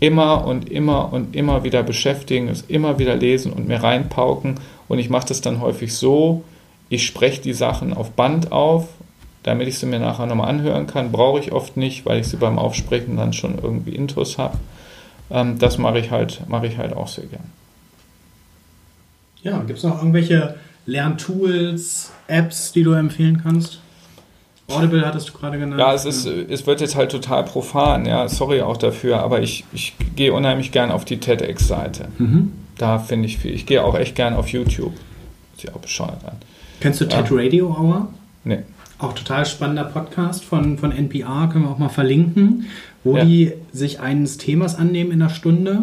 immer und immer und immer wieder beschäftigen, es immer wieder lesen und mir reinpauken. Und ich mache das dann häufig so, ich spreche die Sachen auf Band auf, damit ich sie mir nachher nochmal anhören kann. Brauche ich oft nicht, weil ich sie beim Aufsprechen dann schon irgendwie Intus habe. Ähm, das mache ich, halt, mache ich halt auch sehr gern. Ja, gibt es noch irgendwelche Lerntools, Apps, die du empfehlen kannst? Audible hattest du gerade genannt. Ja, es, ist, es wird jetzt halt total profan, ja, sorry auch dafür, aber ich, ich gehe unheimlich gern auf die TEDx-Seite. Mhm. Da finde ich viel. Ich gehe auch echt gern auf YouTube. Sieht auch bescheuert an. Kennst du TED Radio Hour? Nee. Auch total spannender Podcast von, von NPR, können wir auch mal verlinken, wo ja. die sich eines Themas annehmen in einer Stunde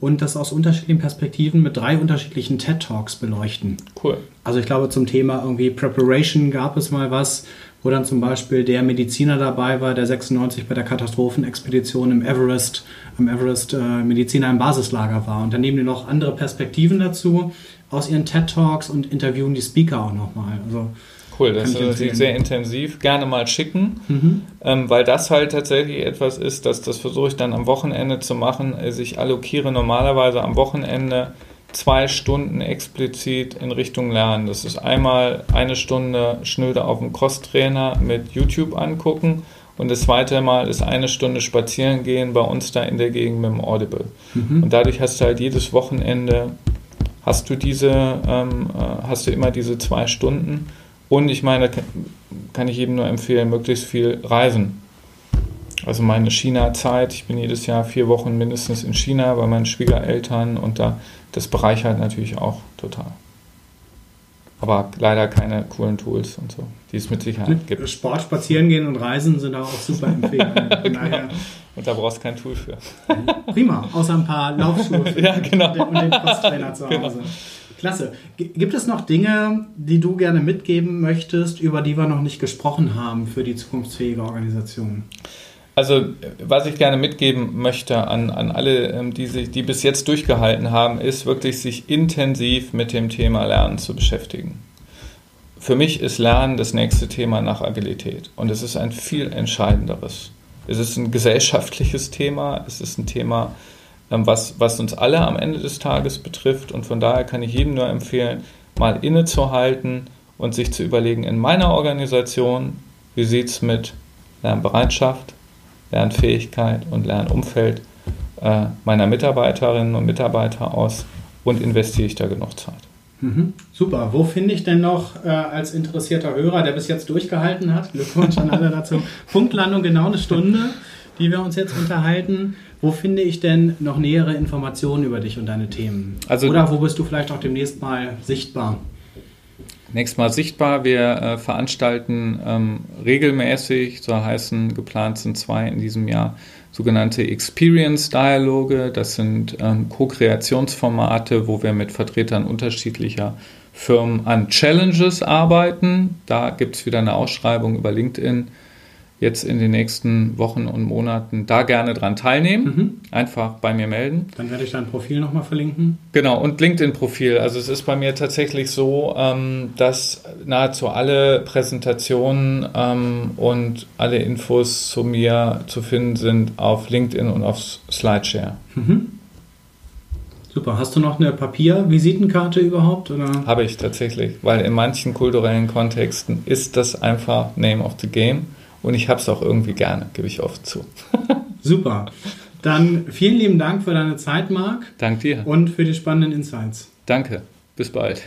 und das aus unterschiedlichen Perspektiven mit drei unterschiedlichen TED Talks beleuchten. Cool. Also ich glaube zum Thema irgendwie Preparation gab es mal was, wo dann zum Beispiel der Mediziner dabei war, der 96 bei der Katastrophenexpedition im Everest, im Everest äh, Mediziner im Basislager war. Und dann nehmen die noch andere Perspektiven dazu aus ihren TED Talks und interviewen die Speaker auch nochmal. Also Cool, das ist natürlich sehr intensiv. Gerne mal schicken, mhm. ähm, weil das halt tatsächlich etwas ist, dass das versuche ich dann am Wochenende zu machen. Also ich allokiere normalerweise am Wochenende zwei Stunden explizit in Richtung Lernen. Das ist einmal eine Stunde schnöde auf dem Crosstrainer mit YouTube angucken und das zweite Mal ist eine Stunde spazieren gehen bei uns da in der Gegend mit dem Audible. Mhm. Und dadurch hast du halt jedes Wochenende hast du diese, ähm, äh, hast du immer diese zwei Stunden. Und ich meine, kann ich jedem nur empfehlen, möglichst viel reisen. Also meine China-Zeit, ich bin jedes Jahr vier Wochen mindestens in China bei meinen Schwiegereltern und da das bereichert natürlich auch total. aber leider keine coolen Tools und so, die es mit Sicherheit gibt. Sport, spazieren gehen und reisen sind auch super Empfehlungen. genau. Und da brauchst du kein Tool für. Prima, außer ein paar Laufschuhe ja, genau. und den Crosstrainer zu Hause. Genau. Klasse. Gibt es noch Dinge, die du gerne mitgeben möchtest, über die wir noch nicht gesprochen haben für die zukunftsfähige Organisation? Also, was ich gerne mitgeben möchte an, an alle, ähm, die, sich, die bis jetzt durchgehalten haben, ist wirklich sich intensiv mit dem Thema Lernen zu beschäftigen. Für mich ist Lernen das nächste Thema nach Agilität und es ist ein viel entscheidenderes. Es ist ein gesellschaftliches Thema, es ist ein Thema, was, was uns alle am Ende des Tages betrifft. Und von daher kann ich jedem nur empfehlen, mal innezuhalten und sich zu überlegen, in meiner Organisation, wie sieht es mit Lernbereitschaft, Lernfähigkeit und Lernumfeld äh, meiner Mitarbeiterinnen und Mitarbeiter aus? Und investiere ich da genug Zeit. Mhm, super. Wo finde ich denn noch äh, als interessierter Hörer, der bis jetzt durchgehalten hat, Glückwunsch an alle dazu, Punktlandung genau eine Stunde, die wir uns jetzt unterhalten. Wo finde ich denn noch nähere Informationen über dich und deine Themen? Also, Oder wo bist du vielleicht auch demnächst mal sichtbar? nächstes Mal sichtbar. Wir äh, veranstalten ähm, regelmäßig, so heißen, geplant sind zwei in diesem Jahr, sogenannte Experience-Dialoge. Das sind ähm, Co-Kreationsformate, wo wir mit Vertretern unterschiedlicher Firmen an Challenges arbeiten. Da gibt es wieder eine Ausschreibung über LinkedIn jetzt in den nächsten Wochen und Monaten da gerne dran teilnehmen. Mhm. Einfach bei mir melden. Dann werde ich dein Profil nochmal verlinken. Genau, und LinkedIn-Profil. Also es ist bei mir tatsächlich so, ähm, dass nahezu alle Präsentationen ähm, und alle Infos zu mir zu finden sind auf LinkedIn und auf Slideshare. Mhm. Super. Hast du noch eine Papiervisitenkarte überhaupt? Oder? Habe ich tatsächlich, weil in manchen kulturellen Kontexten ist das einfach Name of the Game. Und ich habe es auch irgendwie gerne, gebe ich oft zu. Super. Dann vielen lieben Dank für deine Zeit, Marc. Dank dir. Und für die spannenden Insights. Danke. Bis bald.